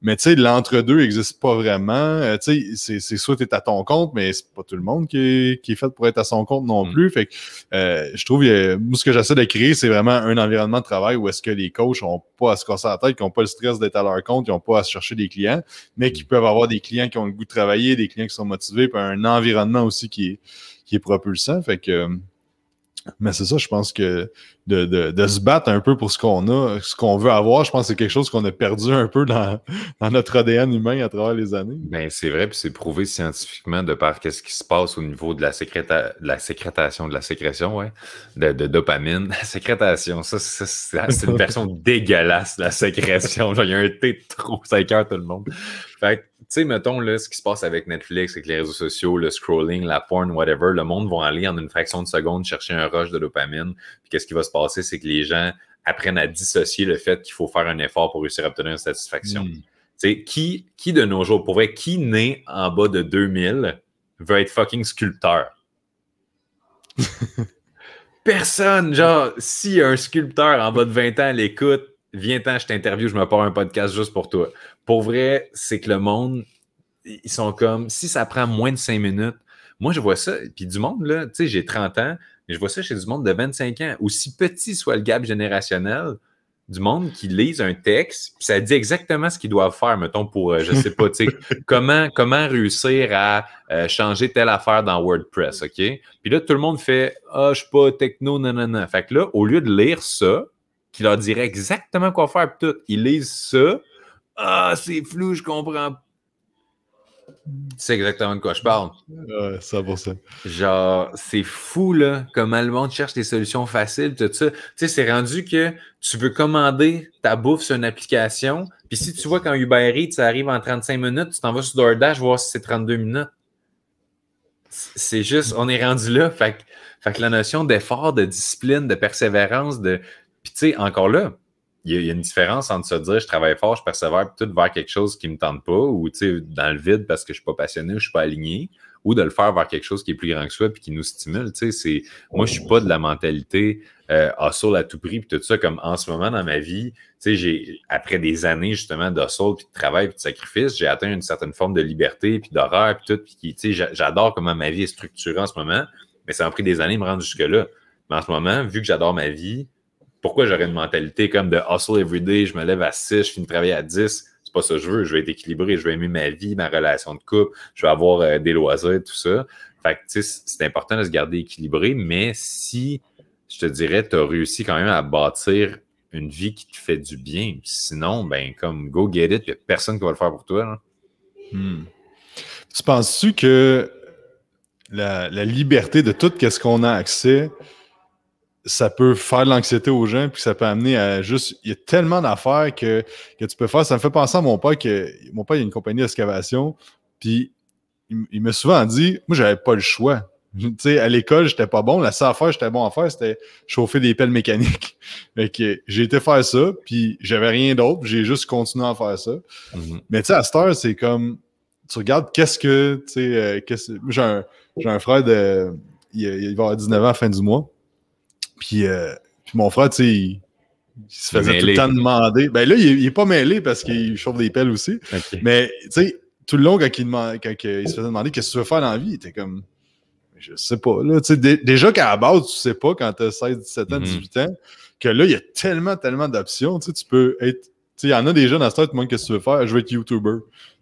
Mais tu sais, l'entre-deux n'existe pas vraiment. Euh, tu sais, c'est soit tu es à ton compte, mais c'est pas tout le monde qui est, qui est, fait pour être à son compte non mm. plus. Fait que euh, je trouve, moi, ce que j'essaie de créer, c'est vraiment un environnement de travail où est-ce que les coachs n'ont pas à se casser la tête, qui n'ont pas le stress d'être à leur compte, qui n'ont pas à se chercher des clients, mais qui peuvent avoir des clients qui ont le goût de travailler, des clients qui sont motivés, puis un environnement aussi qui est, qui est propulsant. Fait que mais c'est ça, je pense que de, se battre un peu pour ce qu'on a, ce qu'on veut avoir, je pense que c'est quelque chose qu'on a perdu un peu dans, notre ADN humain à travers les années. Ben, c'est vrai, puis c'est prouvé scientifiquement de par qu'est-ce qui se passe au niveau de la, sécréta de la sécrétation, de la sécrétion, ouais, de, dopamine. La sécrétation, ça, c'est une version dégueulasse de la sécrétion. Genre, il y a un thé trop, ça écœure tout le monde. Fait sais, mettons, là, ce qui se passe avec Netflix, avec les réseaux sociaux, le scrolling, la porn, whatever, le monde va aller en une fraction de seconde chercher un rush de dopamine. Puis qu'est-ce qui va se passer, c'est que les gens apprennent à dissocier le fait qu'il faut faire un effort pour réussir à obtenir une satisfaction. Hmm. Tu sais, qui, qui de nos jours, pour vrai, qui naît en bas de 2000 veut être fucking sculpteur? Personne, genre, si un sculpteur en bas de 20 ans l'écoute, viens-t'en, je t'interview, je me pars un podcast juste pour toi. Pour vrai, c'est que le monde, ils sont comme, si ça prend moins de 5 minutes, moi, je vois ça, puis du monde, là, tu sais, j'ai 30 ans, mais je vois ça chez du monde de 25 ans. Aussi petit soit le gap générationnel, du monde qui lise un texte, puis ça dit exactement ce qu'ils doivent faire, mettons, pour, euh, je sais pas, tu sais, comment, comment réussir à euh, changer telle affaire dans WordPress, OK? Puis là, tout le monde fait Ah, je suis pas techno, non, non, non. Fait que là, au lieu de lire ça, qui leur dirait exactement quoi faire, tout. Ils lisent ça. Ah, c'est flou, je comprends Tu sais exactement de quoi je parle. Ouais, 100%. Genre, c'est fou, là, comment le monde cherche des solutions faciles, tout ça. Tu sais, c'est rendu que tu veux commander ta bouffe sur une application, puis si tu vois qu'en Uber Eats, ça arrive en 35 minutes, tu t'en vas sur DoorDash voir si c'est 32 minutes. C'est juste, on est rendu là. Fait que, fait que la notion d'effort, de discipline, de persévérance, de. Puis tu sais, encore là, il y, a une différence entre se dire je travaille fort, je persévère, puis tout vers quelque chose qui ne me tente pas, ou dans le vide parce que je ne suis pas passionné ou je ne suis pas aligné, ou de le faire vers quelque chose qui est plus grand que soi puis qui nous stimule. Moi, je ne suis pas de la mentalité euh, hustle à tout prix, puis tout ça, comme en ce moment dans ma vie, après des années justement d'hustle, puis de travail, puis de sacrifice, j'ai atteint une certaine forme de liberté, puis d'horreur, puis tout, puis j'adore comment ma vie est structurée en ce moment, mais ça m'a pris des années de me rendre jusque-là. Mais en ce moment, vu que j'adore ma vie, pourquoi j'aurais une mentalité comme de hustle every day, je me lève à 6, je finis de travailler à 10? C'est pas ça que je veux. Je vais être équilibré, je vais aimer ma vie, ma relation de couple, je vais avoir euh, des loisirs, tout ça. Fait que, tu sais, c'est important de se garder équilibré, mais si, je te dirais, tu as réussi quand même à bâtir une vie qui te fait du bien, sinon, ben, comme go get it, il n'y a personne qui va le faire pour toi. Hmm. Tu penses-tu que la, la, liberté de tout ce qu'on a accès, ça peut faire de l'anxiété aux gens, puis ça peut amener à juste. Il y a tellement d'affaires que, que tu peux faire. Ça me fait penser à mon père que mon père, il a une compagnie d'excavation, puis il, m'a souvent dit Moi, j'avais pas le choix. tu sais, à l'école, j'étais pas bon. La seule affaire j'étais bon à faire, c'était chauffer des pelles mécaniques. fait que j'ai été faire ça, puis j'avais rien d'autre. J'ai juste continué à faire ça. Mm-hmm. Mais tu sais, à cette heure, c'est comme. Tu regardes qu'est-ce que. Tu sais, euh, j'ai un, un, frère de. Il, il va avoir 19 ans à la fin du mois. Euh, puis, mon frère, tu sais, il, se faisait tout le temps demander. Ben là, il, est pas mêlé parce qu'il chauffe des pelles aussi. Mais tu sais, tout le long, quand il, quand il se faisait demander qu'est-ce que tu veux faire dans la vie, il était comme je sais pas. Là, déjà qu'à la base, tu sais pas quand tu as 16, 17 ans, 18 mm-hmm. ans, que là, il y a tellement, tellement d'options. Tu peux être. Il y en a des jeunes à ce temps, tout le monde, qu'est-ce que tu veux faire? Je veux être YouTuber.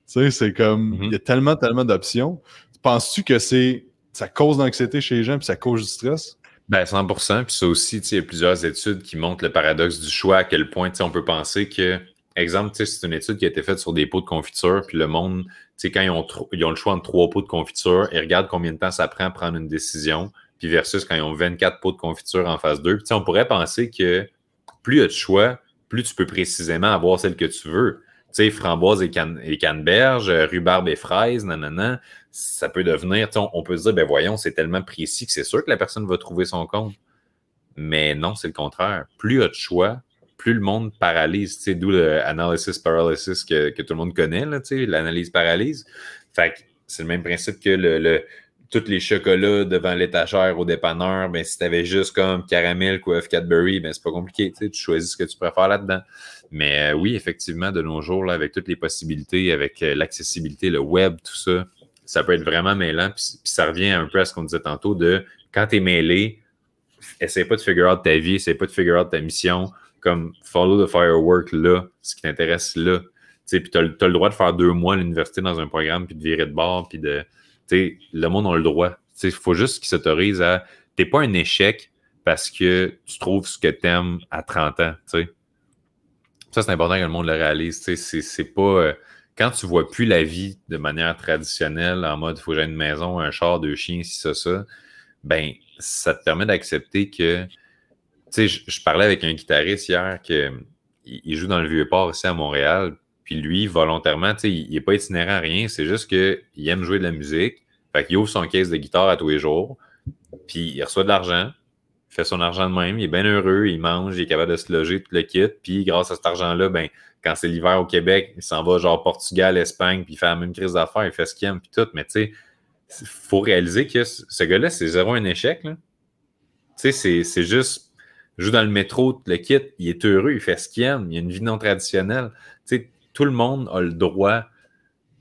C'est comme. Mm-hmm. Il y a tellement, tellement d'options. Penses-tu que c'est ça cause d'anxiété chez les gens puis ça cause du stress? Ben, 100% Puis ça aussi, il y a plusieurs études qui montrent le paradoxe du choix, à quel point on peut penser que, exemple, c'est une étude qui a été faite sur des pots de confiture, puis le monde, quand ils ont, ils ont le choix entre trois pots de confiture, ils regardent combien de temps ça prend à prendre une décision, puis versus quand ils ont 24 pots de confiture en phase 2. Puis on pourrait penser que plus il y a de choix, plus tu peux précisément avoir celle que tu veux. Sais, framboise et, can et canneberge, rhubarbe et fraise, nanana ça peut devenir, on, peut se dire, ben voyons, c'est tellement précis que c'est sûr que la personne va trouver son compte. Mais non, c'est le contraire. Plus il y a de choix, plus le monde paralyse. D'où l'analysis paralysis que, tout le monde connaît, l'analyse paralyse. Fait c'est le même principe que tous les chocolats devant l'étagère au dépanneur, ben, si tu avais juste comme caramel ou Cadbury, ben, c'est pas compliqué. Tu choisis ce que tu préfères là-dedans. Mais euh, oui, effectivement, de nos jours, là, avec toutes les possibilités, avec euh, l'accessibilité, le web, tout ça, ça peut être vraiment mêlant. Puis, ça revient un peu à ce qu'on disait tantôt de quand tu es mêlé, essaie pas de figure out ta vie, essaie pas de figure out ta mission. Comme follow the firework là, ce qui t'intéresse là. Puis tu as, le droit de faire deux mois à l'université dans un programme, puis de virer de bord, puis de. Le monde a le droit. Il faut juste qu'il s'autorise à. T'es pas un échec parce que tu trouves ce que tu aimes à 30 ans. sais. Ça, c'est important que le monde le réalise. C'est pas. Euh, quand tu vois plus la vie de manière traditionnelle, en mode il faut que une maison, un char, deux chiens, si ça, ça, ben, ça te permet d'accepter que. Tu sais, je, parlais avec un guitariste hier qui il joue dans le Vieux-Port ici à Montréal. Puis lui, volontairement, il n'est pas itinérant à rien. C'est juste qu'il aime jouer de la musique. Fait qu'il ouvre son caisse de guitare à tous les jours. Puis il reçoit de l'argent. Il fait son argent de même. Il est bien heureux. Il mange. Il est capable de se loger, tout le kit. Puis grâce à cet argent-là, ben, quand c'est l'hiver au Québec, il s'en va genre Portugal, Espagne, puis il fait la même crise d'affaires, il fait ce qu'il aime, puis tout. Mais tu sais, il faut réaliser que ce gars-là, c'est zéro un échec. Tu sais, c'est juste, il joue dans le métro, le kit, il est heureux, il fait ce qu'il aime, il a une vie non traditionnelle. Tu sais, tout le monde a le droit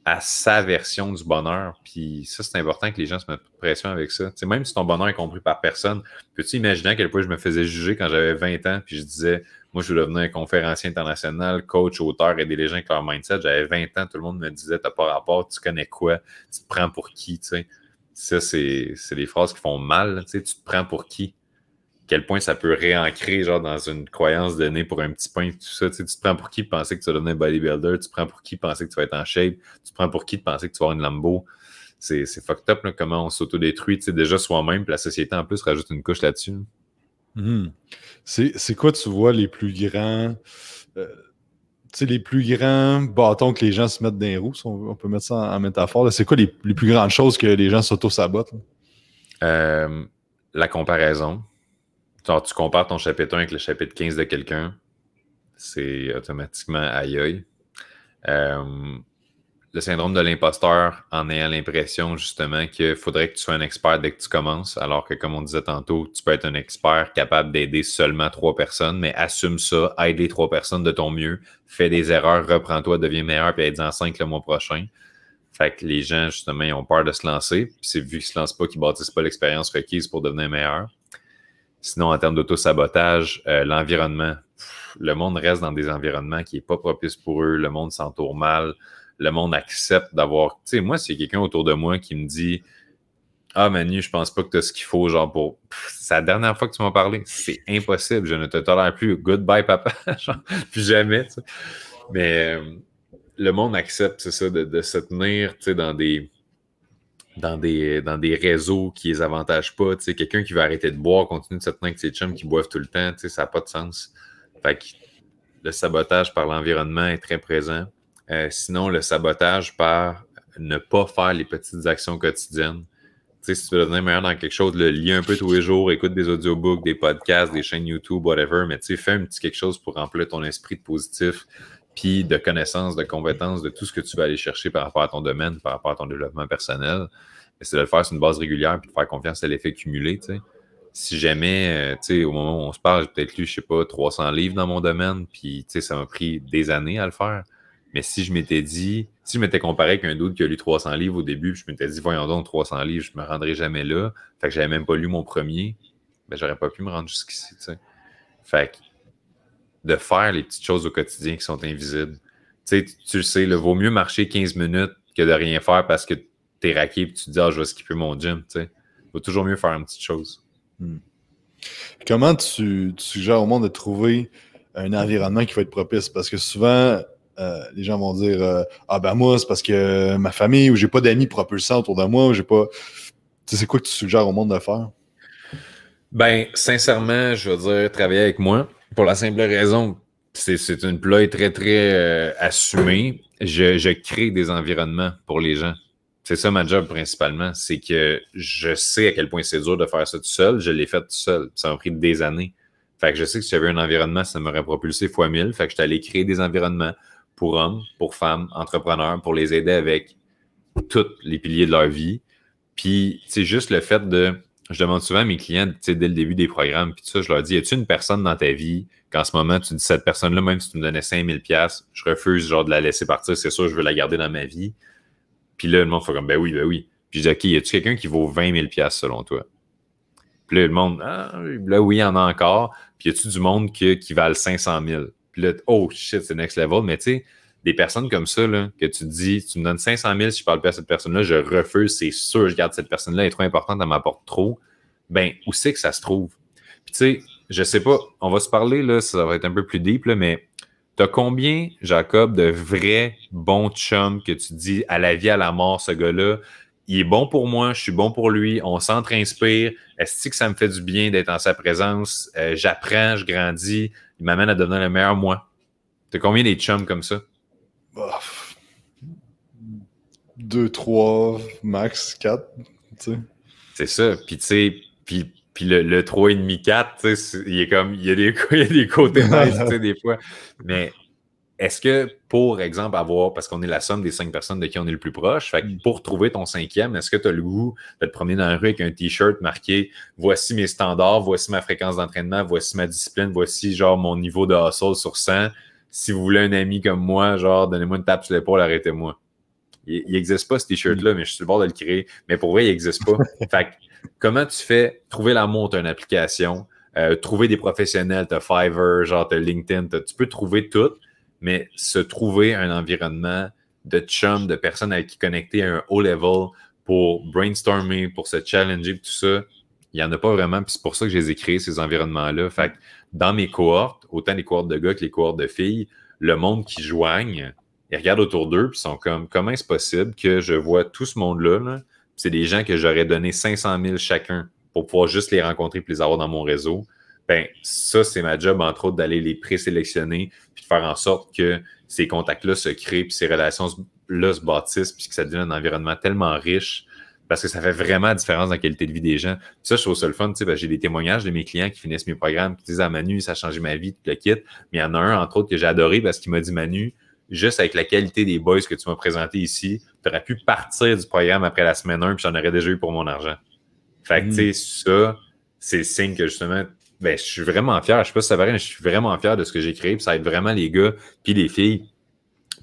à sa version du bonheur. Puis ça, c'est important que les gens se mettent pression avec ça. sais, même si ton bonheur est compris par personne, peux-tu imaginer à quel point je me faisais juger quand j'avais 20 ans, puis je disais, moi, je veux devenir un conférencier international, coach, auteur, aider les gens avec leur mindset. J'avais 20 ans, tout le monde me disait T'as pas rapport, tu connais quoi, tu te prends pour qui, tu sais. Ça, c'est des phrases qui font mal. Tu, sais, tu te prends pour qui? Quel point ça peut réancrer genre dans une croyance donnée pour un petit pain, tout ça. Tu, sais, tu te prends pour qui de penser que tu vas devenir bodybuilder, tu te prends pour qui de penser que tu vas être en shape, tu te prends pour qui de penser que tu vas avoir une Lambo? C'est fucked up comment on s'autodétruit déjà soi-même, puis la société en plus rajoute une couche là-dessus. Hmm. C'est quoi, tu vois, les plus grands. Euh, les plus grands bâtons que les gens se mettent dans les roues, on, peut mettre ça en, métaphore. C'est quoi les, plus grandes choses que les gens s'auto-sabotent? Euh, la comparaison. Tu compares ton chapitre 1 avec le chapitre 15 de quelqu'un, c'est automatiquement aïe aïe. Euh, le syndrome de l'imposteur en ayant l'impression justement qu'il faudrait que tu sois un expert dès que tu commences, alors que comme on disait tantôt, tu peux être un expert capable d'aider seulement trois personnes, mais assume ça, aide les trois personnes de ton mieux, fais des erreurs, reprends-toi, deviens meilleur, puis aide-en cinq le mois prochain. Fait que les gens, justement, ils ont peur de se lancer. Puis c'est vu qu'ils ne se lancent pas qu'ils bâtissent pas l'expérience requise pour devenir meilleur. Sinon, en termes d'auto-sabotage, euh, l'environnement. Le monde reste dans des environnements qui n'est pas propice pour eux. Le monde s'entoure mal le monde accepte d'avoir. Tu sais, moi, c'est quelqu'un autour de moi qui me dit Ah, Manu, je pense pas que tu as ce qu'il faut, genre, pour. C'est la dernière fois que tu m'as parlé. C'est impossible. Je ne te tolère plus. Goodbye, papa. genre, plus jamais. Mais euh, le monde accepte, c'est ça, de, se tenir, tu sais, dans des. Dans des, dans des réseaux qui les avantagent pas. Quelqu'un qui veut arrêter de boire, continue de se tenir avec ses chums qui boivent tout le temps, ça n'a pas de sens. Fait que le sabotage par l'environnement est très présent. Euh, sinon, le sabotage par ne pas faire les petites actions quotidiennes. Tu sais, si tu veux devenir meilleur dans quelque chose, le lis un peu tous les jours, écoute des audiobooks, des podcasts, des chaînes YouTube, whatever, mais fais un petit quelque chose pour remplir ton esprit de positif, puis de connaissances, de compétences, de tout ce que tu vas aller chercher par rapport à ton domaine, par rapport à ton développement personnel. C'est de le faire sur une base régulière, puis de faire confiance à l'effet cumulé, tu si jamais, euh, tu sais, au moment où on se parle, j'ai peut-être lu, je sais pas, 300 livres dans mon domaine, puis, tu sais, ça m'a pris des années à le faire. Mais si je m'étais dit, si je m'étais comparé avec un qui a lu 300 livres au début, puis je m'étais dit, voyons donc, 300 livres, je me rendrai jamais là. Fait que j'avais même pas lu mon premier, ben j'aurais pas pu me rendre jusqu'ici, tu sais. Fait que de faire les petites choses au quotidien qui sont invisibles. Tu sais, tu le sais, il vaut mieux marcher 15 minutes que de rien faire parce que tu es raqué et tu te dis, ah, je vais skipper mon gym, tu sais. Vaut toujours mieux faire une petite chose. Hmm. Comment tu, tu suggères au monde de trouver un environnement qui va être propice? Parce que souvent, euh, les gens vont dire euh, Ah ben moi, c'est parce que ma famille ou j'ai pas d'amis propulsants autour de moi, ou j'ai pas. Tu sais, c'est quoi que tu suggères au monde de faire? Ben, sincèrement, je veux dire, travailler avec moi, pour la simple raison, c'est une ploie très, très euh, assumée. Je, je, crée des environnements pour les gens. C'est ça ma job principalement. C'est que je sais à quel point c'est dur de faire ça tout seul. Je l'ai fait tout seul. Ça m'a pris des années. Fait que je sais que si j'avais un environnement, ça m'aurait propulsé fois mille. Fait que je suis allé créer des environnements pour hommes, pour femmes, entrepreneurs, pour les aider avec tous les piliers de leur vie. Puis, c'est juste le fait de. Je demande souvent à mes clients, dès le début des programmes, puis ça, je leur dis y a-tu une personne dans ta vie qu'en ce moment, tu dis cette personne-là, même si tu me donnais 5000$, je refuse genre de la laisser partir, c'est sûr, je veux la garder dans ma vie. Puis là, le monde fait comme ben oui, ben oui. Puis je dis OK, y a-tu quelqu'un qui vaut 20 000$ selon toi? Puis là, le monde, ah, là, oui, il y en a encore. Puis y a-tu du monde qui, qui valent 500 000 puis là, oh shit, c'est next level. Mais tu sais, des personnes comme ça, là, que tu dis, tu me donnes 500 000 si je parle pas à cette personne-là, je refuse, c'est sûr, je garde cette personne-là, elle est trop importante, elle m'apporte trop. Ben, où c'est que ça se trouve? Puis tu sais, je sais pas, on va se parler, là, ça va être un peu plus deep, là, mais t'as combien, Jacob, de vrais bons chums que tu dis à la vie, à la mort, ce gars-là, il est bon pour moi, je suis bon pour lui, on s'entre-inspire. Est-ce que ça me fait du bien d'être en sa présence? Euh, j'apprends, je grandis, il m'amène à devenir le meilleur moi. T'as combien des chums comme ça? Bah, deux, trois, max, quatre. C'est ça. Puis, tu sais, puis, puis le, le 3,5, 4, il est comme, il y a des, il y a des côtés sais, des fois. Mais est-ce que, pour exemple, avoir, parce qu'on est la somme des cinq personnes de qui on est le plus proche, fait mm. pour trouver ton cinquième, est-ce que tu as le goût de te promener dans la rue avec un t-shirt marqué voici mes standards, voici ma fréquence d'entraînement, voici ma discipline, voici genre mon niveau de hustle sur 100. Si vous voulez un ami comme moi, genre donnez-moi une tape sur l'épaule, arrêtez-moi. Il n'existe pas ce t-shirt-là, mais je suis le bord de le créer. Mais pour vrai, il n'existe pas. fait comment tu fais trouver l'amour, tu une application, euh, trouver des professionnels, tu as Fiverr, genre tu LinkedIn, tu peux trouver tout mais se trouver un environnement de chum, de personnes avec qui connecter à un haut level pour brainstormer, pour se challenger, tout ça, il n'y en a pas vraiment. Puis c'est pour ça que j'ai créé ces environnements-là. Fait que dans mes cohortes, autant les cohortes de gars que les cohortes de filles, le monde qui joignent, ils regardent autour d'eux, puis sont comme comment est-ce possible que je vois tout ce monde-là? c'est des gens que j'aurais donné 500 000 chacun pour pouvoir juste les rencontrer et les avoir dans mon réseau. Ben, ça, c'est ma job, entre autres, d'aller les présélectionner puis de faire en sorte que ces contacts-là se créent puis ces relations-là se bâtissent puis que ça devient un environnement tellement riche parce que ça fait vraiment la différence dans la qualité de vie des gens. Ça, je trouve ça le fun. Tu sais, j'ai des témoignages de mes clients qui finissent mes programmes, qui disent à ah, Manu, ça a changé ma vie, tu le quittes. Mais il y en a un, entre autres, que j'ai adoré parce qu'il m'a dit Manu, juste avec la qualité des boys que tu m'as présenté ici, tu aurais pu partir du programme après la semaine 1 puis j'en aurais déjà eu pour mon argent. Fait que, tu sais, mm. ça, c'est le signe que justement, ben, je suis vraiment fier. Je sais pas si ça va mais je suis vraiment fier de ce que j'ai créé. Puis ça aide vraiment les gars puis les filles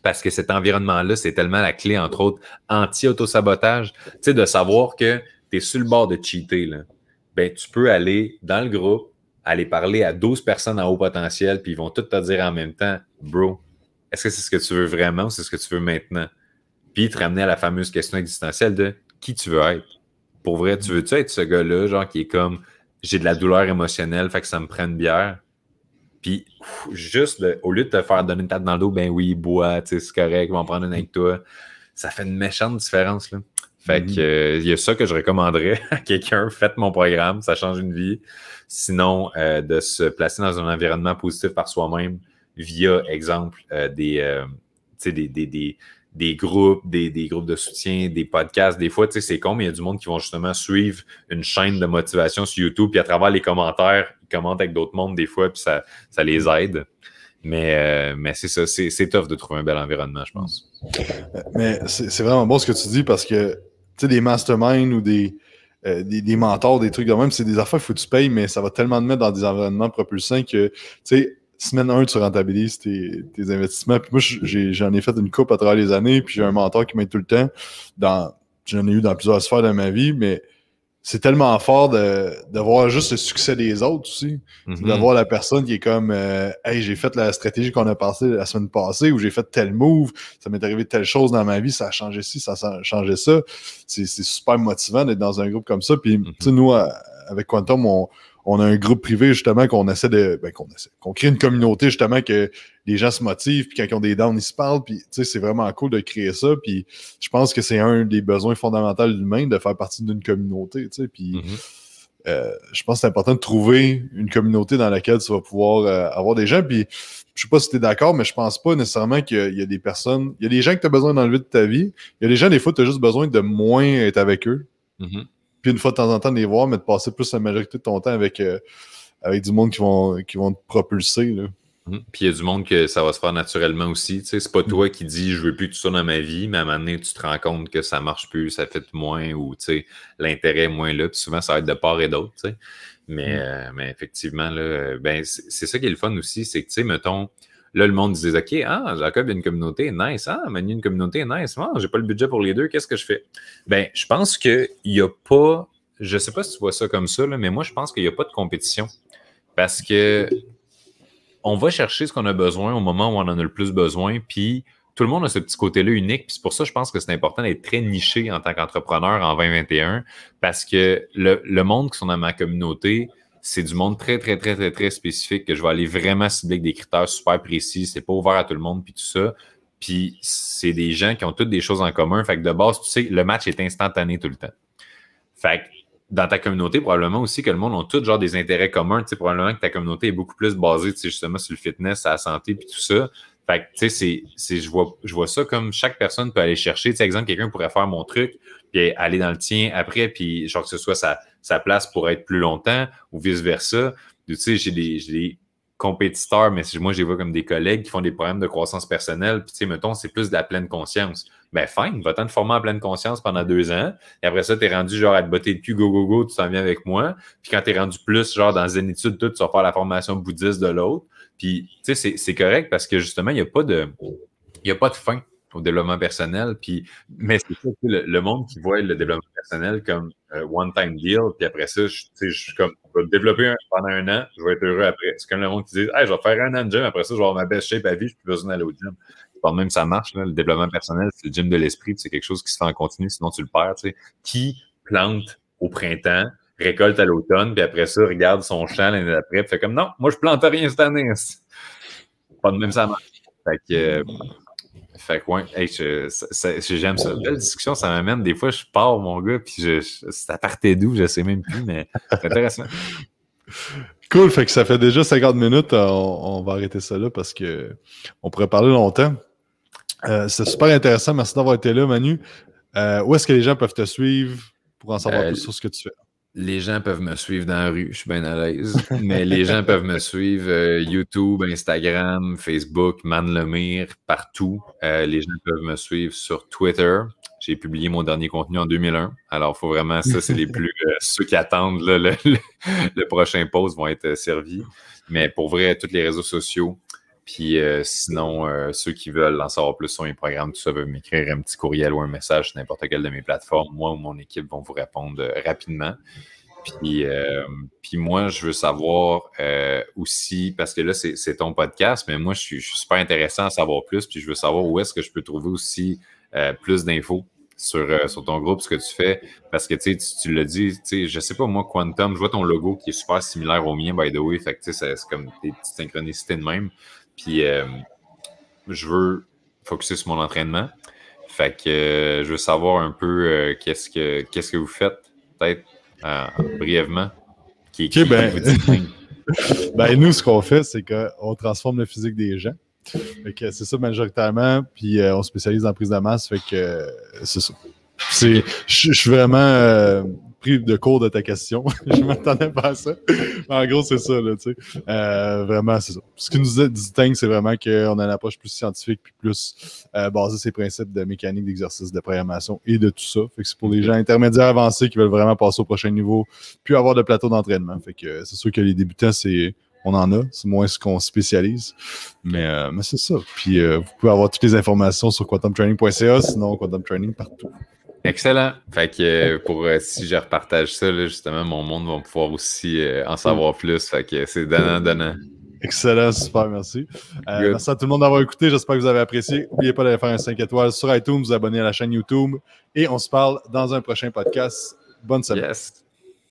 parce que cet environnement-là, c'est tellement la clé, entre autres, anti-autosabotage. Tu sais, de savoir que tu es sur le bord de cheater, là. Ben, tu peux aller dans le groupe, aller parler à 12 personnes à haut potentiel, puis ils vont toutes te dire en même temps, bro, est-ce que c'est ce que tu veux vraiment ou c'est ce que tu veux maintenant? Puis te ramener à la fameuse question existentielle de qui tu veux être? Pour vrai, tu veux-tu être ce gars-là, genre qui est comme j'ai de la douleur émotionnelle, fait que ça me prend une bière? Puis, juste, au lieu de te faire donner une tête dans le dos, ben oui, bois, c'est correct, on va en prendre une avec toi. Ça fait une méchante différence, là. Fait mm-hmm. que, euh, il y a ça que je recommanderais à quelqu'un. Faites mon programme, ça change une vie. Sinon, euh, de se placer dans un environnement positif par soi-même via, exemple, euh, des, des, des, des, des groupes, des, des, groupes de soutien, des podcasts. Des fois, tu sais, c'est con, mais il y a du monde qui vont justement suivre une chaîne de motivation sur YouTube, puis à travers les commentaires, ils commentent avec d'autres mondes des fois, puis ça, ça les aide. Mais, euh, mais c'est ça, c'est tough de trouver un bel environnement, je pense. Mais c'est vraiment bon ce que tu dis parce que, tu sais, des masterminds ou des, euh, des, des, mentors, des trucs de même, c'est des affaires qu'il faut que tu payes, mais ça va tellement te mettre dans des environnements propulsants que, tu sais, semaine 1, tu rentabilises tes, investissements. Puis moi, j'en ai, fait une coupe à travers les années, puis j'ai un mentor qui m'aide tout le temps. Dans, j'en ai eu dans plusieurs sphères de ma vie, mais c'est tellement fort de, de, voir juste le succès des autres aussi. Mm-hmm. De voir la personne qui est comme euh, Hey, j'ai fait la stratégie qu'on a passée la semaine passée ou j'ai fait tel move, ça m'est arrivé telle chose dans ma vie, ça a changé ci, ça a changé ça. C'est super motivant d'être dans un groupe comme ça. Puis, tu sais, nous, avec Quantum, on, on a un groupe privé justement qu'on essaie de ben, qu'on essaie qu'on crée une communauté justement que les gens se motivent puis quand ils ont des downs ils se parlent puis tu sais c'est vraiment cool de créer ça puis je pense que c'est un des besoins fondamentaux de l'humain de faire partie d'une communauté tu sais puis mm-hmm. euh, je pense que c'est important de trouver une communauté dans laquelle tu vas pouvoir euh, avoir des gens puis je sais pas si tu es d'accord mais je pense pas nécessairement qu'il y, a des personnes il y a des gens que tu as besoin d'enlever de ta vie il y a des gens des fois tu as juste besoin de moins être avec eux mm-hmm. Puis une fois de temps en temps, de les voir, mais de passer plus la majorité de ton temps avec, euh, avec du monde qui vont, qui vont te propulser. Là. Mmh. Puis il y a du monde que ça va se faire naturellement aussi. Tu sais, c'est pas mmh. toi qui dis je veux plus tout ça dans ma vie, mais à un moment donné, tu te rends compte que ça marche plus, ça fait moins ou tu sais, l'intérêt est moins là. Puis souvent, ça va être de part et d'autre. Tu sais. mais, mmh. euh, mais effectivement, là, ben, c'est ça qui est le fun aussi, c'est que tu sais, mettons, Là, le monde disait OK, ah, Jacob, il y a une communauté, nice. Ah, Manu, une communauté, nice. Ah, j'ai pas le budget pour les deux, qu'est-ce que je fais? Ben, je pense qu'il n'y a pas. Je sais pas si tu vois ça comme ça, mais moi, je pense qu'il n'y a pas de compétition. Parce que on va chercher ce qu'on a besoin au moment où on en a le plus besoin, puis tout le monde a ce petit côté-là unique. Puis c'est pour ça, je pense que c'est important d'être très niché en tant qu'entrepreneur en 2021, parce que le, le monde qui sont dans ma communauté, c'est du monde très, très, très, très, très spécifique que je vais aller vraiment cibler avec des critères super précis. C'est pas ouvert à tout le monde, puis tout ça. Puis c'est des gens qui ont toutes des choses en commun. Fait que de base, tu sais, le match est instantané tout le temps. Fait que dans ta communauté, probablement aussi que le monde a tous genre des intérêts communs. Tu sais, probablement que ta communauté est beaucoup plus basée, tu sais, justement, sur le fitness, la santé, puis tout ça. Fait que, tu sais, c'est, je, vois, je vois ça comme chaque personne peut aller chercher. Tu sais, exemple, quelqu'un pourrait faire mon truc, puis aller dans le tien après, puis genre que ce soit sa, sa place pour être plus longtemps ou vice-versa. Tu sais, j'ai des, compétiteurs, mais moi, je les vois comme des collègues qui font des problèmes de croissance personnelle. Puis, tu sais, mettons, c'est plus de la pleine conscience. Ben, fine, va-t'en te former en pleine conscience pendant deux ans. Et après ça, t'es rendu genre à te botter le cul, go, go, go, tu t'en viens avec moi. Puis quand t'es rendu plus, genre, dans une étude, tout, tu vas faire la formation bouddhiste de l'autre. Puis, tu sais, c'est correct parce que justement, il n'y a pas de, il y a pas de fin au développement personnel. Puis, mais c'est ça, le, monde qui voit le développement personnel comme un one-time deal, puis après ça, je, je suis comme, je vais développer pendant un an, je vais être heureux après. C'est comme le monde qui dit, hey, je vais faire un an de gym, après ça, je vais avoir ma best shape à vie, je plus besoin d'aller au gym. Pas même ça marche, le développement personnel, c'est le gym de l'esprit, c'est quelque chose qui se fait en continu, sinon tu le perds. sais Qui plante au printemps, récolte à l'automne, puis après ça, regarde son champ l'année d'après, fait comme non, moi je plante rien cette année. Pas de même ça marche. Fait que, euh, fait que ouais, j'aime ça. Belle discussion, ça m'amène. Des fois, je pars, mon gars, puis je, ça partait d'où, je sais même plus, mais c'est intéressant. Cool, fait que ça fait déjà 50 minutes. On, va arrêter ça là parce que on pourrait parler longtemps. Euh, c'est super intéressant. Merci d'avoir été là, Manu. Euh, où est-ce que les gens peuvent te suivre pour en savoir plus sur ce que tu fais? Les gens peuvent me suivre dans la rue, je suis bien à l'aise. Mais les gens peuvent me suivre euh, YouTube, Instagram, Facebook, Man Lemire, partout. Euh, les gens peuvent me suivre sur Twitter. J'ai publié mon dernier contenu en 2001. Alors, il faut vraiment, ça, c'est les plus. Euh, ceux qui attendent le, prochain post vont être servis. Mais pour vrai, tous les réseaux sociaux. Puis sinon, ceux qui veulent en savoir plus sur mes programmes, tout ça, peuvent m'écrire un petit courriel ou un message sur n'importe quelle de mes plateformes. Moi ou mon équipe vont vous répondre rapidement. Puis, euh, puis moi, je veux savoir euh, aussi, parce que là, c'est ton podcast, mais moi, je suis, super intéressant à savoir plus, puis je veux savoir où est-ce que je peux trouver aussi euh, plus d'infos sur, sur ton groupe, ce que tu fais. Parce que tu, tu l'as dit, je sais pas, moi, Quantum, je vois ton logo qui est super similaire au mien, by the way. Fait que c'est comme des petites synchronicités de même. Puis je veux focuser sur mon entraînement. Fait que je veux savoir un peu qu'est-ce que qu'est-ce que vous faites, peut-être euh, brièvement, qui, ben, ben, nous, ce qu'on fait, c'est qu'on transforme le physique des gens. c'est ça majoritairement, puis euh, on spécialise en prise de masse, fait que euh, c'est ça. Je suis vraiment pris de cours de ta question. je m'attendais pas à ça. en gros, c'est ça, là, tu sais. Euh, vraiment, c'est ça. Ce qui nous distingue, c'est vraiment qu'on a une approche plus scientifique puis plus euh, basée sur ces principes de mécanique, d'exercice, de programmation et de tout ça. Fait que c'est pour les gens intermédiaires avancés qui veulent vraiment passer au prochain niveau, puis avoir de plateau d'entraînement. Fait que c'est sûr que les débutants, c'est on en a, c'est moins ce qu'on spécialise. Mais, euh, mais c'est ça. Puis vous pouvez avoir toutes les informations sur quantumtraining.ca, sinon Quantum Training partout. Excellent. Fait que euh, pour euh, si je repartage ça, justement, mon monde va pouvoir aussi euh, en savoir plus. Fait que c'est donnant, donnant. Excellent, super, merci. merci à tout le monde d'avoir écouté. J'espère que vous avez apprécié. N'oubliez pas d'aller faire un 5 étoiles sur iTunes, vous abonner à la chaîne YouTube et on se parle dans un prochain podcast. Bonne semaine. Yes.